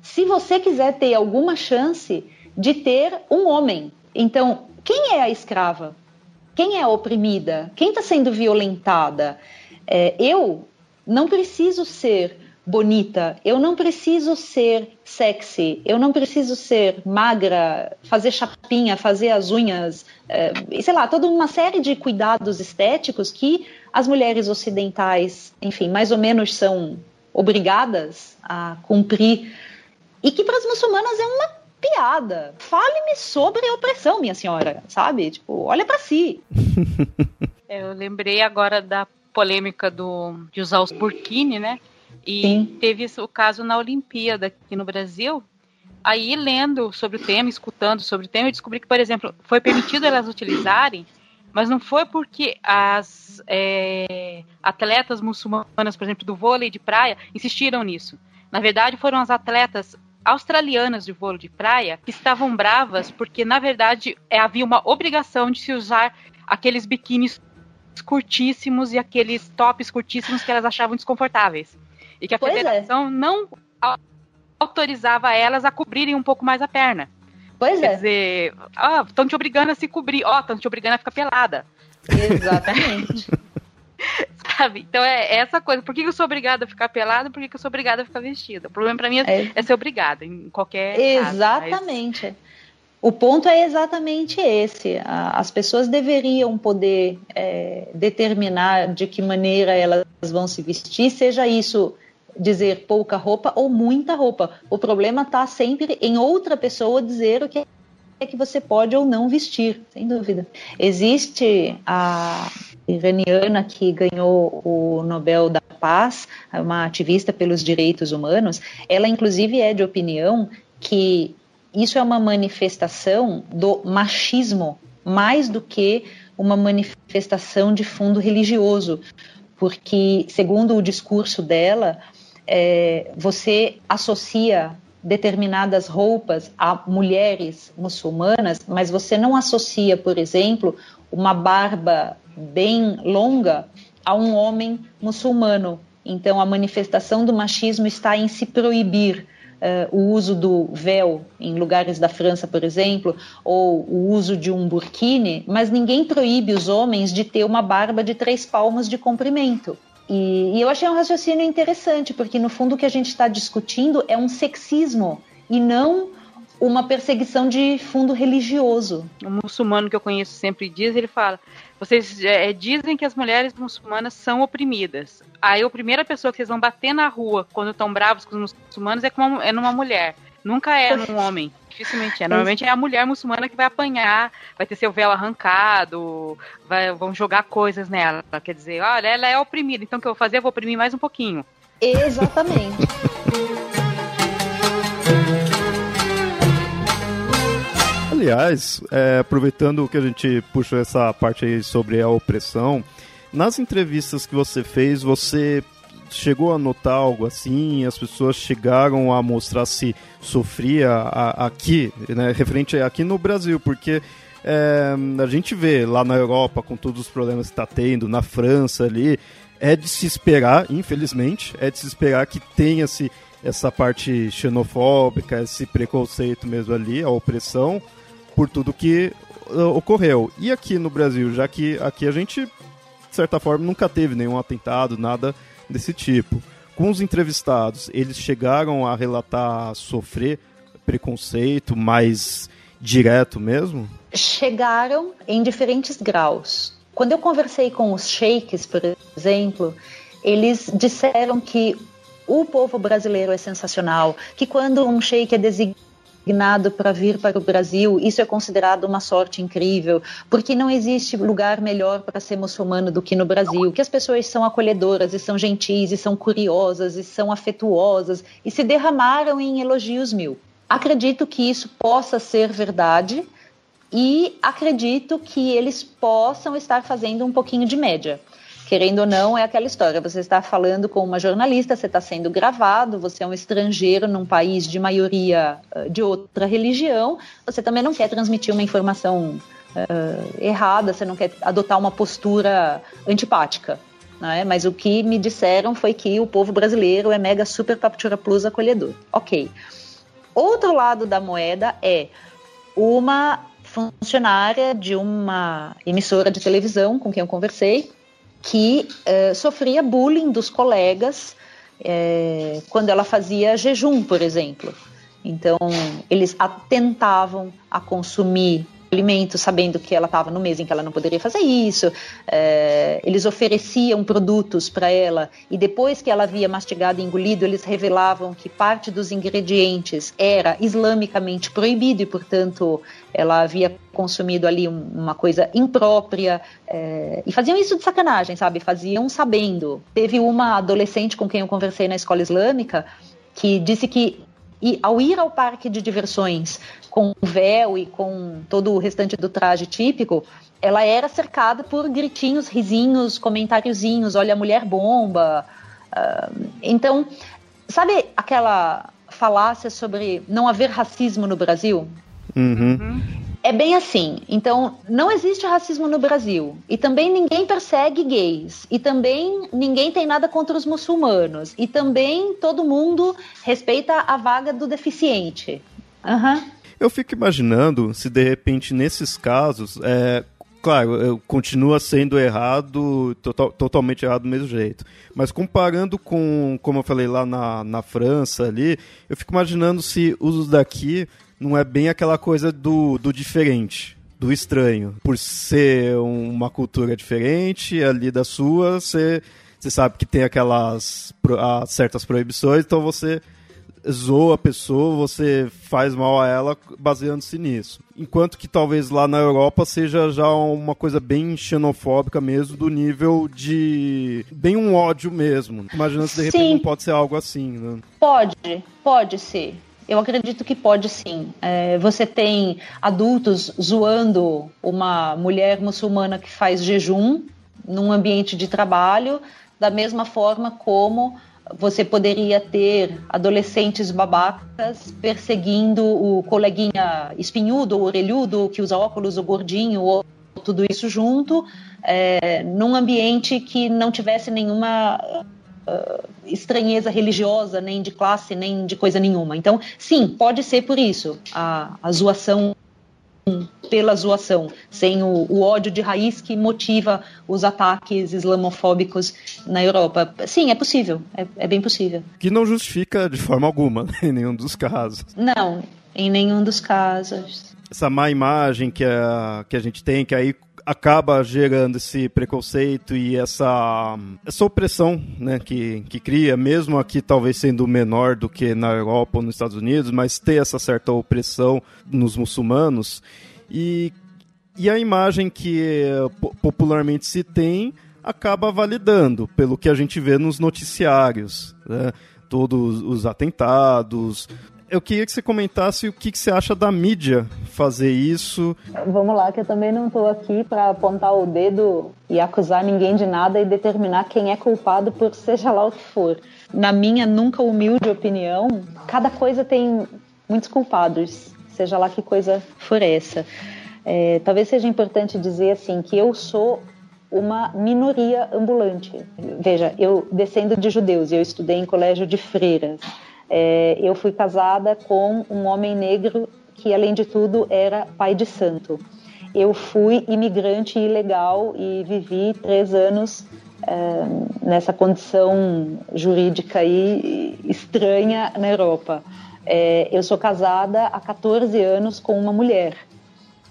se você quiser ter alguma chance de ter um homem. Então, quem é a escrava? Quem é a oprimida? Quem está sendo violentada? É, eu não preciso ser bonita, eu não preciso ser sexy, eu não preciso ser magra, fazer chapinha, fazer as unhas, é, sei lá, toda uma série de cuidados estéticos que as mulheres ocidentais, enfim, mais ou menos são obrigadas a cumprir e que para as muçulmanas é uma piada. Fale-me sobre a opressão, minha senhora, sabe? Tipo, olha para si. É, eu lembrei agora da polêmica do, de usar os burkini, né? E Sim. teve o caso na Olimpíada aqui no Brasil. Aí, lendo sobre o tema, escutando sobre o tema, eu descobri que, por exemplo, foi permitido elas utilizarem, mas não foi porque as é, atletas muçulmanas, por exemplo, do vôlei de praia, insistiram nisso. Na verdade, foram as atletas australianas de vôlei de praia que estavam bravas porque, na verdade, é, havia uma obrigação de se usar aqueles biquínis curtíssimos e aqueles tops curtíssimos que elas achavam desconfortáveis e que a pois é. federação é. não autorizava elas a cobrirem um pouco mais a perna. Pois Quer é. Quer dizer, estão ah, te obrigando a se cobrir, ó, oh, estão te obrigando a ficar pelada. Exatamente. Sabe? Então é essa coisa. Por que eu sou obrigada a ficar pelada? Por que eu sou obrigada a ficar vestida? O problema para mim é, é, é, ser obrigada em qualquer. Exatamente. Caso, mas... O ponto é exatamente esse. As pessoas deveriam poder é, determinar de que maneira elas vão se vestir, seja isso dizer pouca roupa ou muita roupa. O problema está sempre em outra pessoa dizer o que é que você pode ou não vestir, sem dúvida. Existe a iraniana que ganhou o Nobel da Paz, uma ativista pelos direitos humanos, ela inclusive é de opinião que isso é uma manifestação do machismo mais do que uma manifestação de fundo religioso, porque segundo o discurso dela, é, você associa determinadas roupas a mulheres muçulmanas, mas você não associa, por exemplo, uma barba bem longa a um homem muçulmano. Então, a manifestação do machismo está em se proibir uh, o uso do véu em lugares da França, por exemplo, ou o uso de um burkini, mas ninguém proíbe os homens de ter uma barba de três palmos de comprimento. E, e eu achei um raciocínio interessante, porque no fundo o que a gente está discutindo é um sexismo e não uma perseguição de fundo religioso. O muçulmano que eu conheço sempre diz, ele fala: vocês é, dizem que as mulheres muçulmanas são oprimidas. Aí a primeira pessoa que vocês vão bater na rua quando estão bravos com os muçulmanos é, uma, é numa mulher. Nunca é num homem. Dificilmente é. Normalmente é a mulher muçulmana que vai apanhar, vai ter seu véu arrancado, vai, vão jogar coisas nela. Quer dizer, olha, ela é oprimida, então o que eu vou fazer? Eu vou oprimir mais um pouquinho. Exatamente. Aliás, é, aproveitando que a gente puxou essa parte aí sobre a opressão, nas entrevistas que você fez, você chegou a notar algo assim? As pessoas chegaram a mostrar se sofria aqui, né, referente aqui no Brasil, porque é, a gente vê lá na Europa com todos os problemas que está tendo, na França ali, é de se esperar, infelizmente, é de se esperar que tenha-se essa parte xenofóbica, esse preconceito mesmo ali, a opressão por tudo que ocorreu. E aqui no Brasil, já que aqui a gente de certa forma, nunca teve nenhum atentado, nada desse tipo. Com os entrevistados, eles chegaram a relatar sofrer preconceito mais direto mesmo? Chegaram em diferentes graus. Quando eu conversei com os sheiks, por exemplo, eles disseram que o povo brasileiro é sensacional, que quando um sheik é designado para vir para o Brasil, isso é considerado uma sorte incrível, porque não existe lugar melhor para ser muçulmano do que no Brasil, que as pessoas são acolhedoras e são gentis e são curiosas e são afetuosas e se derramaram em elogios mil. Acredito que isso possa ser verdade e acredito que eles possam estar fazendo um pouquinho de média. Querendo ou não, é aquela história. Você está falando com uma jornalista, você está sendo gravado, você é um estrangeiro num país de maioria uh, de outra religião, você também não quer transmitir uma informação uh, errada, você não quer adotar uma postura antipática. Né? Mas o que me disseram foi que o povo brasileiro é mega super Paptura Plus acolhedor. Ok. Outro lado da moeda é uma funcionária de uma emissora de televisão com quem eu conversei, que eh, sofria bullying dos colegas eh, quando ela fazia jejum, por exemplo. Então, eles atentavam a consumir alimento, sabendo que ela estava no mês em que ela não poderia fazer isso. É, eles ofereciam produtos para ela e depois que ela havia mastigado e engolido, eles revelavam que parte dos ingredientes era islamicamente proibido e, portanto, ela havia consumido ali um, uma coisa imprópria é, e faziam isso de sacanagem, sabe? Faziam sabendo. Teve uma adolescente com quem eu conversei na escola islâmica que disse que e ao ir ao parque de diversões com véu e com todo o restante do traje típico, ela era cercada por gritinhos, risinhos, comentáriozinhos, olha a mulher bomba. Uh, então, sabe aquela falácia sobre não haver racismo no Brasil? Uhum. É bem assim. Então, não existe racismo no Brasil. E também ninguém persegue gays. E também ninguém tem nada contra os muçulmanos. E também todo mundo respeita a vaga do deficiente. Uhum. Eu fico imaginando se de repente nesses casos, é, claro, continua sendo errado, total, totalmente errado do mesmo jeito. Mas comparando com, como eu falei lá na, na França ali, eu fico imaginando se os daqui não é bem aquela coisa do, do diferente, do estranho. Por ser uma cultura diferente ali da sua, você, você sabe que tem aquelas certas proibições, então você zoa a pessoa, você faz mal a ela baseando-se nisso. Enquanto que talvez lá na Europa seja já uma coisa bem xenofóbica mesmo, do nível de. bem um ódio mesmo. Imaginando se de repente Sim. não pode ser algo assim, né? Pode, pode ser. Eu acredito que pode sim. É, você tem adultos zoando uma mulher muçulmana que faz jejum num ambiente de trabalho, da mesma forma como você poderia ter adolescentes babacas perseguindo o coleguinha espinhudo orelhudo que usa óculos, o gordinho, ou tudo isso junto, é, num ambiente que não tivesse nenhuma uh, estranheza religiosa, nem de classe, nem de coisa nenhuma. Então, sim, pode ser por isso a, a zoação pela zoação, sem o, o, ódio de raiz que motiva os ataques islamofóbicos na Europa. Sim, é possível, é, é bem possível. Que não justifica de forma alguma, em nenhum dos casos. Não, em nenhum dos casos. Essa má imagem que a, que a gente tem, que aí acaba gerando esse preconceito e essa, essa opressão né, que, que cria, mesmo aqui talvez sendo menor do que na Europa ou nos Estados Unidos, mas ter essa certa opressão nos muçulmanos. E, e a imagem que popularmente se tem acaba validando, pelo que a gente vê nos noticiários. Né? Todos os atentados, eu queria que você comentasse o que, que, você acha da mídia fazer isso. Vamos lá, que eu também não estou aqui para apontar o dedo e acusar ninguém de nada e determinar quem é culpado por seja lá o que for. Na minha nunca humilde opinião, cada coisa tem muitos culpados, seja lá que coisa for essa. É, talvez seja importante dizer assim que eu sou uma minoria ambulante. Veja, eu descendo de judeus, eu estudei em colégio de freiras é, eu fui casada com um homem negro que, além de tudo, era pai de santo. eu fui imigrante ilegal e vivi três anos é, nessa condição jurídica aí estranha na Europa. É, eu sou casada há 14 anos com uma mulher.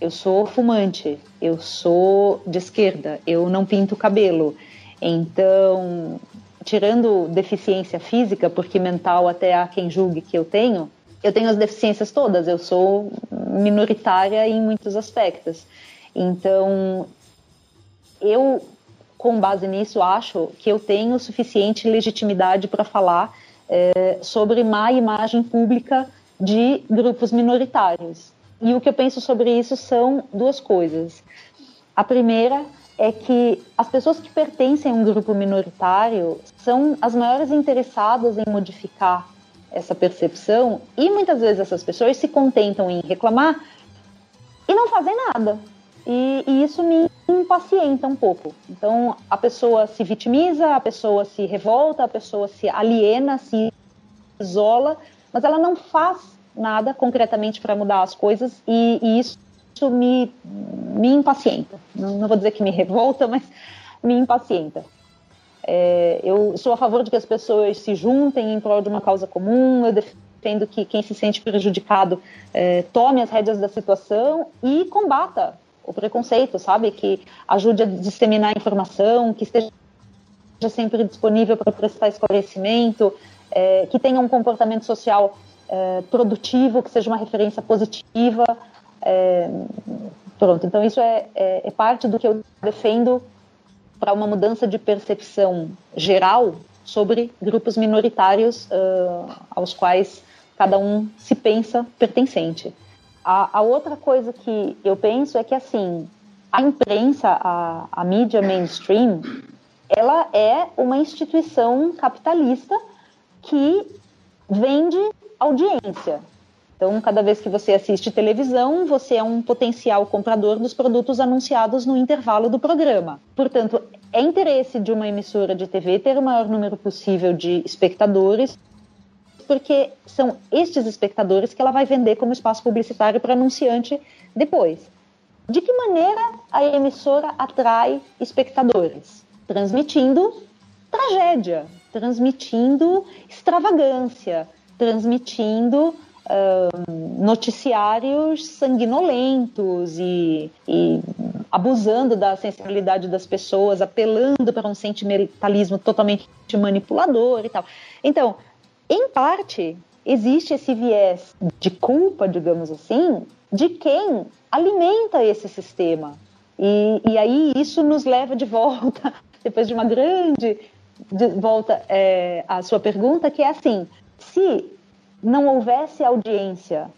Eu sou fumante, eu sou de esquerda, eu não pinto cabelo. Então, tirando deficiência física, porque mental até há quem julgue que eu tenho, eu tenho as deficiências todas, eu sou minoritária em muitos aspectos. Então, eu com base nisso, acho que eu tenho suficiente legitimidade para falar é, sobre má imagem pública de grupos minoritários. E o que eu penso sobre isso são duas coisas. A primeira é que as pessoas que pertencem a um grupo minoritário são as maiores interessadas em modificar essa percepção e muitas vezes essas pessoas se contentam em reclamar e não fazem nada. E, e, isso me impacienta um pouco. Então, a pessoa se vitimiza, a pessoa se revolta, a pessoa se aliena, se isola, mas ela não faz nada concretamente para mudar as coisas e, e isso, isso, me, me impacienta. Não, não, vou dizer que me revolta, mas me impacienta. É, eu sou a favor de que as pessoas se juntem em prol de uma causa comum, eu defendo que quem se sente prejudicado é, tome as rédeas da situação e combata o preconceito, sabe? Que ajude a disseminar informação, que esteja sempre disponível para prestar esclarecimento, é, que tenha um comportamento social é, produtivo, que seja uma referência positiva. É, pronto, então isso é, é, é parte do que eu defendo para uma mudança de percepção geral sobre grupos minoritários uh, aos quais cada um se pensa pertencente. A, a, outra coisa que eu penso é que, assim, a imprensa, a, a mídia mainstream, ela é uma instituição capitalista que vende audiência. Então, cada vez que você assiste televisão, você é um potencial comprador dos produtos anunciados no intervalo do programa. Portanto, é interesse de uma emissora de TV ter o maior número possível de espectadores porque são estes espectadores que ela vai vender como espaço publicitário para anunciante depois. De que maneira a emissora atrai espectadores? Transmitindo tragédia, transmitindo extravagância, transmitindo noticiários sanguinolentos e, e, abusando da sensibilidade das pessoas, apelando para um sentimentalismo totalmente manipulador e tal. Então, em parte, existe esse viés de culpa, digamos assim, de quem alimenta esse sistema. E, e aí isso nos leva de volta, depois de uma grande de volta é, à sua pergunta, que é assim: se não houvesse audiência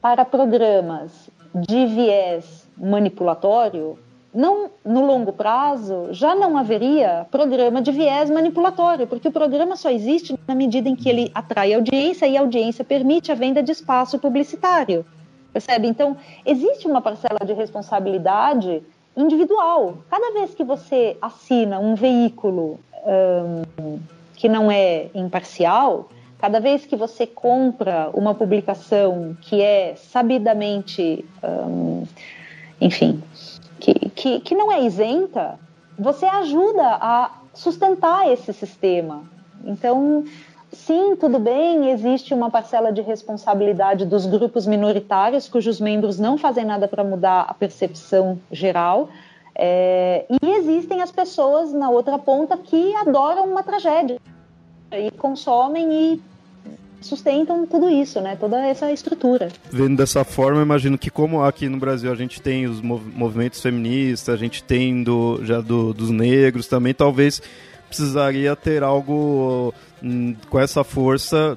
para programas de viés manipulatório, não, no longo prazo, já não haveria programa de viés manipulatório, porque o programa só existe na medida em que ele atrai audiência e a audiência permite a venda de espaço publicitário. Percebe? Então, existe uma parcela de responsabilidade individual. Cada vez que você assina um veículo um, que não é imparcial, cada vez que você compra uma publicação que é sabidamente, um, enfim, que, que, que não é isenta, você ajuda a sustentar esse sistema. Então, sim, tudo bem, existe uma parcela de responsabilidade dos grupos minoritários, cujos membros não fazem nada para mudar a percepção geral. É, e existem as pessoas na outra ponta que adoram uma tragédia e consomem e sustentam tudo isso, né? Toda essa estrutura. Vendo dessa forma, imagino que como aqui no Brasil a gente tem os movimentos feministas, a gente tem do, já do, dos negros também, talvez precisaria ter algo hum, com essa força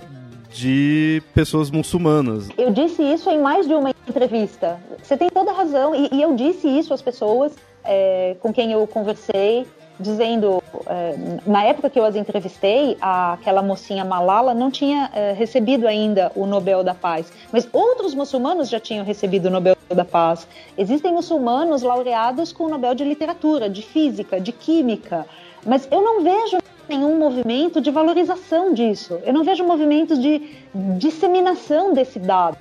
de pessoas muçulmanas. Eu disse isso em mais de uma entrevista. Você tem toda a razão, e, e eu disse isso às pessoas é, com quem eu conversei dizendo, é, na época que eu as entrevistei, a, aquela mocinha Malala não tinha é, recebido ainda o Nobel da Paz, mas outros muçulmanos já tinham recebido o Nobel da Paz. Existem muçulmanos laureados com o Nobel de Literatura, de Física, de Química, mas eu não vejo nenhum movimento de valorização disso. Eu não vejo movimentos de disseminação desse dado.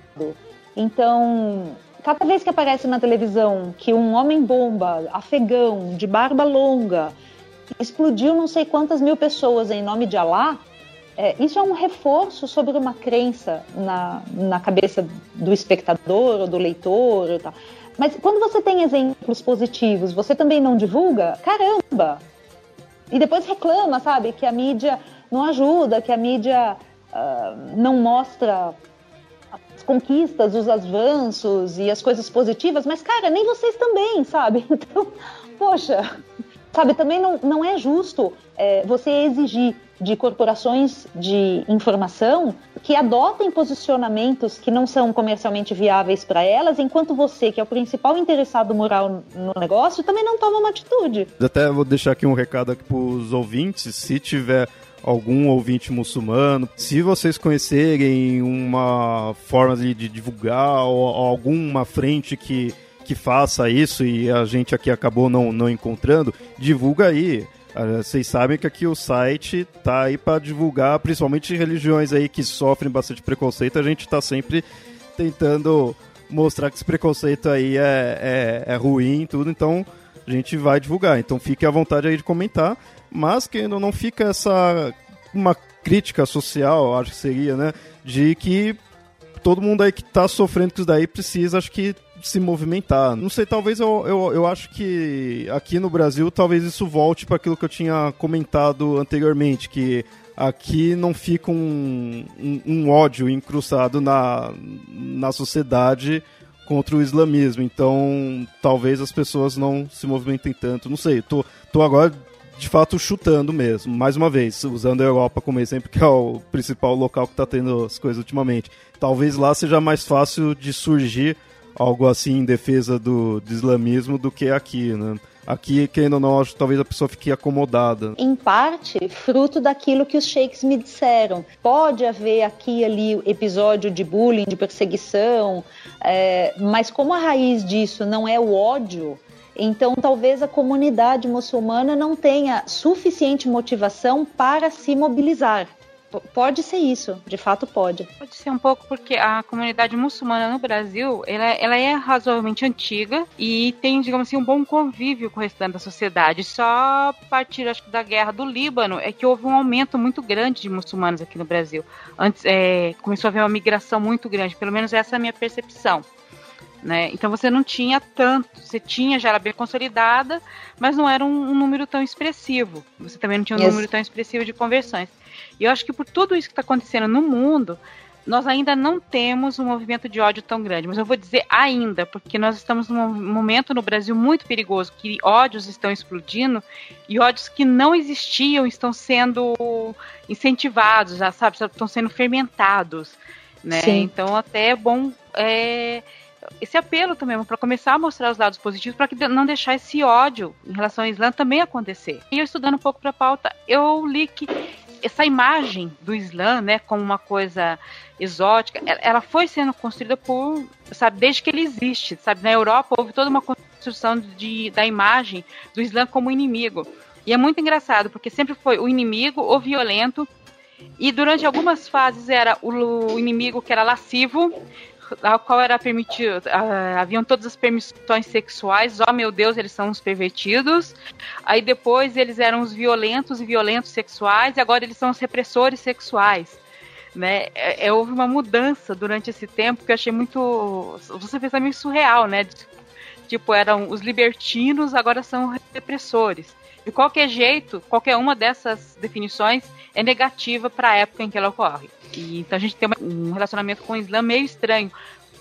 Então, cada vez que aparece na televisão que um homem-bomba, afegão, de barba longa, explodiu não sei quantas mil pessoas em nome de Alá, é, isso é um reforço sobre uma crença na, na cabeça do espectador ou do leitor. Ou tal. Mas quando você tem exemplos positivos, você também não divulga? Caramba! E depois reclama, sabe, que a mídia não ajuda, que a mídia uh, não mostra as conquistas, os avanços e as coisas positivas, mas, cara, nem vocês também, sabe? Então, poxa, sabe, também não, não é justo é, você exigir de corporações de informação que adotem posicionamentos que não são comercialmente viáveis para elas, enquanto você, que é o principal interessado moral no negócio, também não toma uma atitude. Até vou deixar aqui um recado aqui para os ouvintes, se tiver algum ouvinte muçulmano, se vocês conhecerem uma forma de, de divulgar ou, ou alguma frente que que faça isso e a gente aqui acabou não, não encontrando, divulga aí. Ah, vocês sabem que aqui o site tá aí para divulgar, principalmente religiões aí que sofrem bastante preconceito. A gente tá sempre tentando mostrar que esse preconceito aí é, é, é ruim tudo, então a gente vai divulgar. Então fique à vontade aí de comentar, mas que não fica essa uma crítica social, acho que seria, né, de que todo mundo aí que tá sofrendo com isso daí precisa, acho que se movimentar. Não sei, talvez eu, eu, eu acho que aqui no Brasil talvez isso volte para aquilo que eu tinha comentado anteriormente, que aqui não fica um, um, um, ódio incrustado na, na sociedade contra o islamismo. Então, talvez as pessoas não se movimentem tanto. Não sei, tô, tô agora de fato chutando mesmo. Mais uma vez, usando a Europa como exemplo, que é o principal local que está tendo as coisas ultimamente. Talvez lá seja mais fácil de surgir algo assim em defesa do, do islamismo do que aqui, né? Aqui, querendo ou não, acho, talvez a pessoa fique acomodada. Em parte, fruto daquilo que os sheiks me disseram. Pode haver aqui ali episódio de bullying, de perseguição, é, mas como a raiz disso não é o ódio, então talvez a comunidade muçulmana não tenha suficiente motivação para se mobilizar. Pode ser isso, de fato pode. Pode ser um pouco porque a comunidade muçulmana no Brasil, ela, ela é razoavelmente antiga e tem, digamos assim, um bom convívio com o restante da sociedade. Só a partir, acho que, da guerra do Líbano é que houve um aumento muito grande de muçulmanos aqui no Brasil. Antes, é, começou a haver uma migração muito grande, pelo menos essa é a minha percepção. Né? Então você não tinha tanto, você tinha já era bem consolidada, mas não era um, um número tão expressivo. Você também não tinha um número tão expressivo de conversões. E eu acho que por tudo isso que está acontecendo no mundo, nós ainda não temos um movimento de ódio tão grande. Mas eu vou dizer ainda, porque nós estamos num momento no Brasil muito perigoso, que ódios estão explodindo e ódios que não existiam estão sendo incentivados, já sabe, estão sendo fermentados. Né? Então até é bom é, esse apelo também para começar a mostrar os lados positivos para não deixar esse ódio em relação ao Islã também acontecer. E eu estudando um pouco para a pauta, eu li que essa imagem do Islã, né, como uma coisa exótica, ela foi sendo construída por, sabe, desde que ele existe, sabe, na Europa houve toda uma construção de, da imagem do Islã como inimigo. E é muito engraçado, porque sempre foi o inimigo, o violento, e durante algumas fases era o inimigo que era lascivo, ao qual era permitido, uh, haviam todas as permissões sexuais, oh meu Deus, eles são os pervertidos. Aí depois eles eram os violentos e violentos sexuais, e agora eles são os repressores sexuais. Né? É, é, houve uma mudança durante esse tempo que eu achei muito. Você pensa meio surreal, né? Tipo, eram os libertinos, agora são repressores. De qualquer jeito, qualquer uma dessas definições é negativa para a época em que ela ocorre. E, então a gente tem um relacionamento com o Islã meio estranho,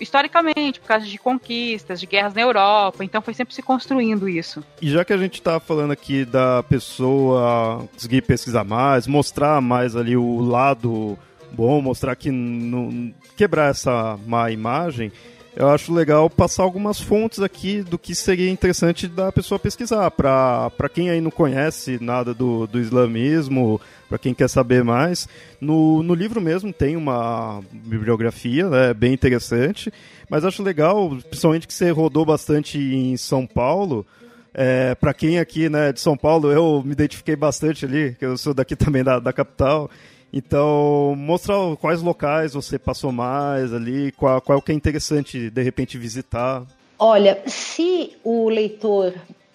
historicamente, por causa de conquistas, de guerras na Europa, então foi sempre se construindo isso. E já que a gente está falando aqui da pessoa conseguir pesquisar mais, mostrar mais ali o lado bom, mostrar que não quebrar essa má imagem, eu acho legal passar algumas fontes aqui do que seria interessante da pessoa pesquisar. Para quem aí não conhece nada do, do islamismo, para quem quer saber mais, no, no livro mesmo tem uma bibliografia né, bem interessante, mas acho legal, principalmente que você rodou bastante em São Paulo. É, para quem aqui né, de São Paulo, eu me identifiquei bastante ali, que eu sou daqui também da, da capital. Então, mostrar quais locais você passou mais ali, qual, qual que é interessante de repente visitar. Olha, se o leitor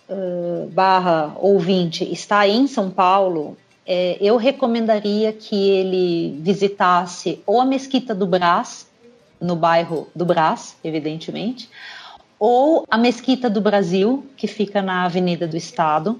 uh, barra ouvinte está em São Paulo, é, eu recomendaria que ele visitasse ou a Mesquita do Brás, no bairro do Brás, evidentemente, ou a Mesquita do Brasil, que fica na Avenida do Estado.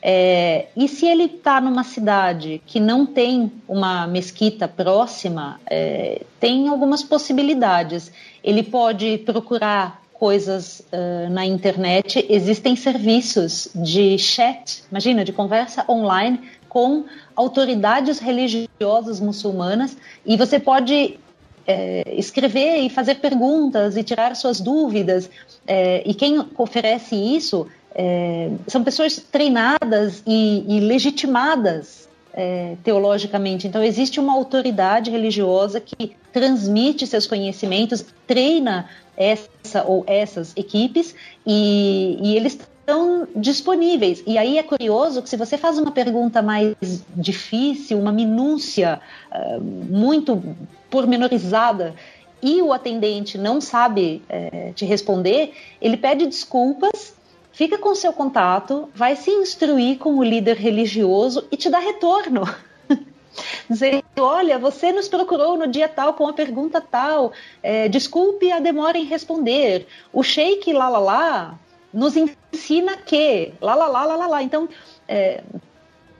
É, e se ele está numa cidade que não tem uma mesquita próxima, é, tem algumas possibilidades. Ele pode procurar coisas uh, na internet. Existem serviços de chat, imagina, de conversa online com autoridades religiosas muçulmanas e você pode é, escrever e fazer perguntas e tirar suas dúvidas. É, e quem oferece isso é, são pessoas treinadas e, e legitimadas é, teologicamente. Então, existe uma autoridade religiosa que transmite seus conhecimentos, treina essa ou essas equipes e, e eles estão disponíveis. E aí é curioso que se você faz uma pergunta mais difícil, uma minúcia uh, muito pormenorizada, e o atendente não sabe uh, te responder, ele pede desculpas, fica com seu contato, vai se instruir com o líder religioso e te dá retorno. dizer, olha, você nos procurou no dia tal com a pergunta tal, é, desculpe a demora em responder. O sheik lá lá lá nos ensina que, lá, lá, lá, lá, lá. Então, é,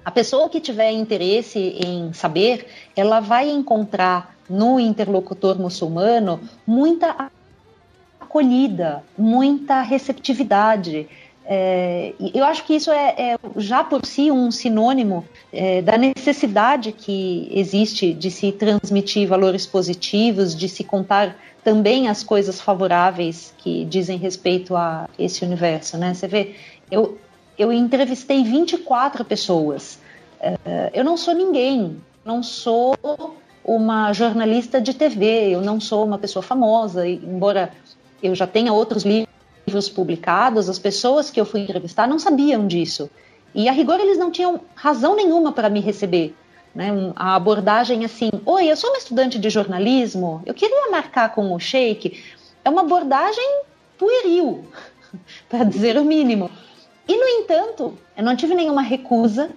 a pessoa que tiver interesse em saber, ela vai encontrar no interlocutor muçulmano muita acolhida, muita receptividade. É, eu acho que isso é, é, já por si um sinônimo é, da necessidade que existe de se transmitir valores positivos, de se contar também as coisas favoráveis que dizem respeito a esse universo, né? Você vê, eu, eu entrevistei 24 pessoas. Uh, eu não sou ninguém, não sou uma jornalista de TV, eu não sou uma pessoa famosa, embora eu já tenha outros livros publicados, as pessoas que eu fui entrevistar não sabiam disso. E a rigor eles não tinham razão nenhuma para me receber. Né, a abordagem assim, oi, eu sou uma estudante de jornalismo, eu queria marcar com o Sheik, é uma abordagem pueril, para dizer o mínimo. E, no entanto, eu não tive nenhuma recusa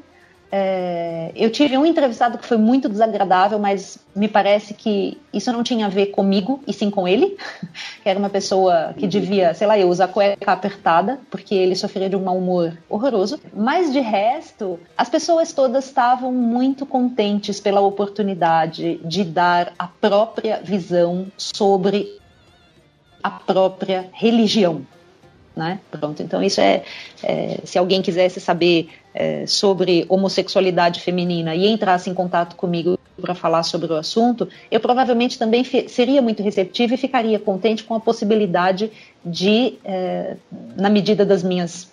é, eu tive um entrevistado que foi muito desagradável, mas me parece que isso não tinha a ver comigo, e sim com ele, que era uma pessoa que devia, sei lá, eu usar cueca apertada, porque ele sofria de um mau humor horroroso. Mas de resto, as pessoas todas estavam muito contentes pela oportunidade de dar a própria visão sobre a própria religião. Né? Pronto, então isso é, é se alguém quisesse saber é, sobre homossexualidade feminina e entrasse em contato comigo para falar sobre o assunto, eu provavelmente também seria muito receptiva e ficaria contente com a possibilidade de, é, na medida das minhas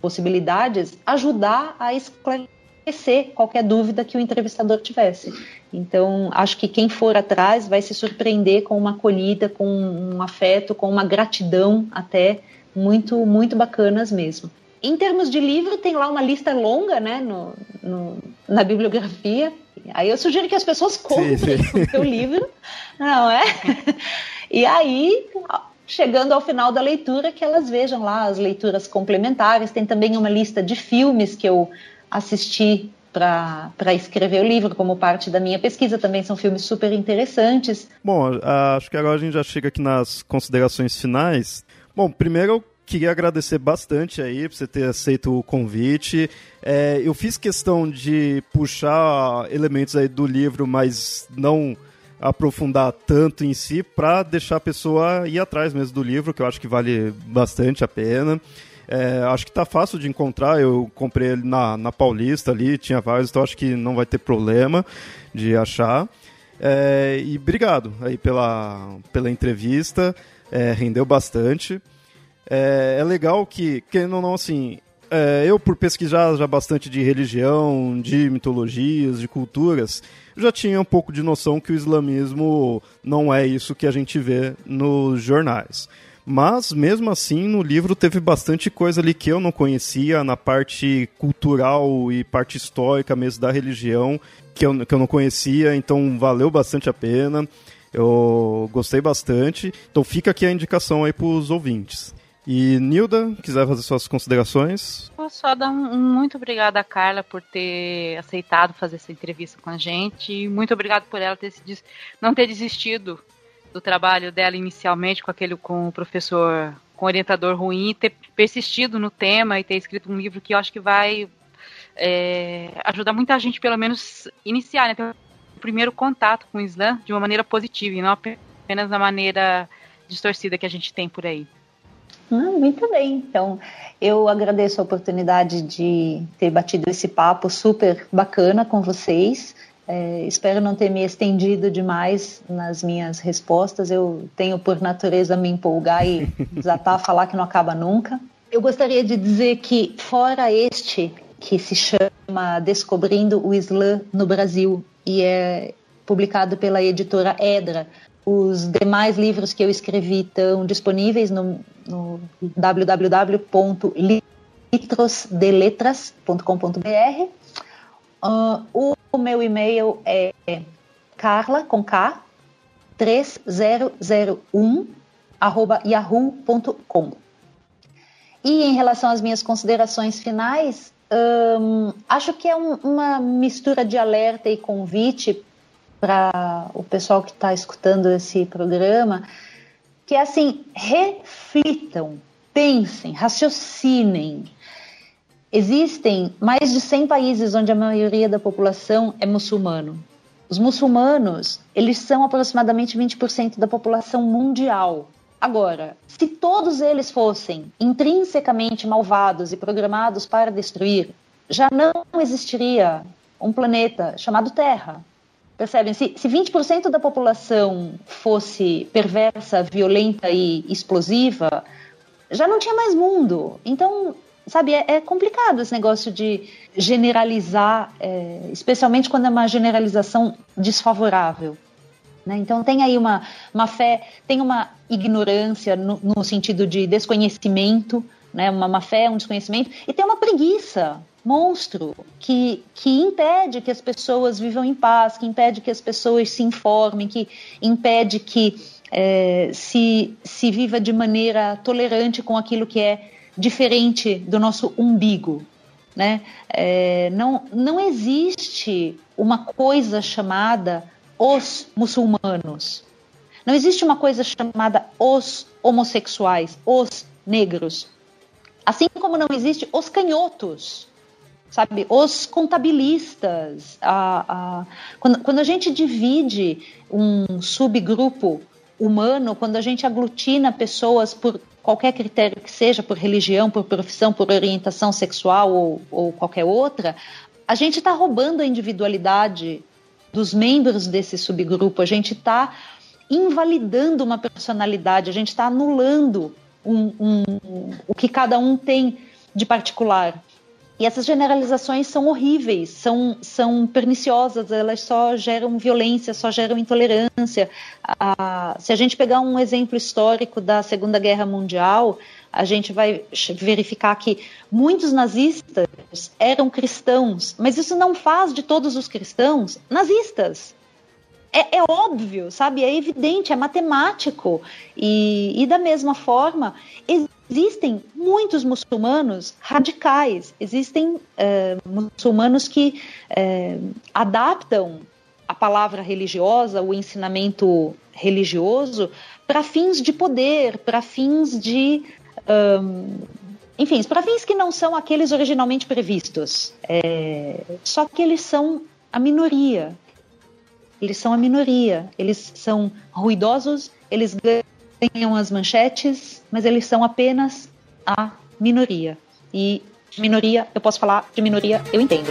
possibilidades, ajudar a esclarecer qualquer dúvida que o entrevistador tivesse. Então, acho que quem for atrás vai se surpreender com uma acolhida, com um afeto, com uma gratidão até muito, muito bacanas mesmo. Em termos de livro, tem lá uma lista longa, né, no, no na bibliografia. Aí eu sugiro que as pessoas comprem sim, sim. o seu livro, não é? E aí, chegando ao final da leitura, que elas vejam lá as leituras complementares. Tem também uma lista de filmes que eu assisti para escrever o livro, como parte da minha pesquisa. Também são filmes super interessantes. Bom, acho que agora a gente já chega aqui nas considerações finais. Bom, primeiro eu queria agradecer bastante aí por você ter aceito o convite. É, eu fiz questão de puxar elementos aí do livro, mas não aprofundar tanto em si para deixar a pessoa ir atrás mesmo do livro, que eu acho que vale bastante a pena. É, acho que está fácil de encontrar. Eu comprei ele na, na Paulista ali, tinha vários, então acho que não vai ter problema de achar. É, e obrigado aí pela, pela entrevista é, rendeu bastante. É, é, legal que, querendo ou não, assim, é, eu por pesquisar já bastante de religião, de mitologias, de culturas, já tinha um pouco de noção que o islamismo não é isso que a gente vê nos jornais. Mas, mesmo assim, no livro teve bastante coisa ali que eu não conhecia, na parte cultural e parte histórica mesmo da religião, que eu, que eu não conhecia, então valeu bastante a pena. Eu gostei bastante. Então fica aqui a indicação aí para os ouvintes. E Nilda, quiser fazer suas considerações? Vou só dar um, muito obrigada a Carla por ter aceitado fazer essa entrevista com a gente. E muito obrigado por ela ter se, não ter desistido do trabalho dela inicialmente com aquele com o professor com orientador ruim, ter persistido no tema e ter escrito um livro que eu acho que vai é, ajudar muita gente, pelo menos, iniciar, né? Ter o primeiro contato com o Islã de uma maneira positiva e não apenas da maneira distorcida que a gente tem por aí. Ah, muito bem. Então, eu agradeço a oportunidade de ter batido esse papo super bacana com vocês. É, espero não ter me estendido demais nas minhas respostas. Eu tenho por natureza me empolgar e desatar a falar que não acaba nunca. Eu gostaria de dizer que, fora este que se chama Descobrindo o Islã no Brasil e é publicado pela editora Edra, os demais livros que eu escrevi estão disponíveis no, no www.litrosdeletras.com.br. Uh, o, o meu e-mail é carla, com K, 3001, arroba yahoo.com. E em relação às minhas considerações finais, um, acho que é um, uma mistura de alerta e convite para o pessoal que está escutando esse programa, que é assim, reflitam, pensem, raciocinem. Existem mais de 100 países onde a maioria da população é muçulmano. Os muçulmanos, eles são aproximadamente 20% da população mundial. Agora, se todos eles fossem intrinsecamente malvados e programados para destruir, já não existiria um planeta chamado Terra. Percebem? Se, se 20% da população fosse perversa, violenta e explosiva, já não tinha mais mundo. Então, sabe, é, é complicado esse negócio de generalizar, é, especialmente quando é uma generalização desfavorável. Né? Então, tem aí uma, uma fé, tem uma ignorância no, no sentido de desconhecimento, né? uma má fé, um desconhecimento, e tem uma preguiça monstro que, que impede que as pessoas vivam em paz, que impede que as pessoas se informem, que impede que é, se, se viva de maneira tolerante com aquilo que é diferente do nosso umbigo. Né? É, não, não existe uma coisa chamada os muçulmanos. Não existe uma coisa chamada os homossexuais, os negros. Assim como não existe os canhotos sabe? Os contabilistas, a, a, quando, quando a gente divide um subgrupo humano, quando a gente aglutina pessoas por qualquer critério que seja, por religião, por profissão, por orientação sexual ou, ou qualquer outra, a gente está roubando a individualidade dos membros desse subgrupo, a gente está invalidando uma personalidade, a gente está anulando um, um, o que cada um tem de particular. E essas generalizações são horríveis, são, são perniciosas, elas só geram violência, só geram intolerância. Ah, se a gente pegar um exemplo histórico da Segunda Guerra Mundial, a gente vai verificar que muitos nazistas eram cristãos, mas isso não faz de todos os cristãos nazistas. É, é, óbvio, sabe? É evidente, é matemático. E, e da mesma forma, existem muitos muçulmanos radicais, existem é, muçulmanos que é, adaptam a palavra religiosa, o ensinamento religioso, para fins de poder, para fins de. Um, enfim, para fins que não são aqueles originalmente previstos. É, só que eles são a minoria. Eles são a minoria. Eles são ruidosos, eles ganham as manchetes, mas eles são apenas a minoria. E minoria, eu posso falar de minoria, eu entendo.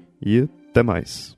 E até mais.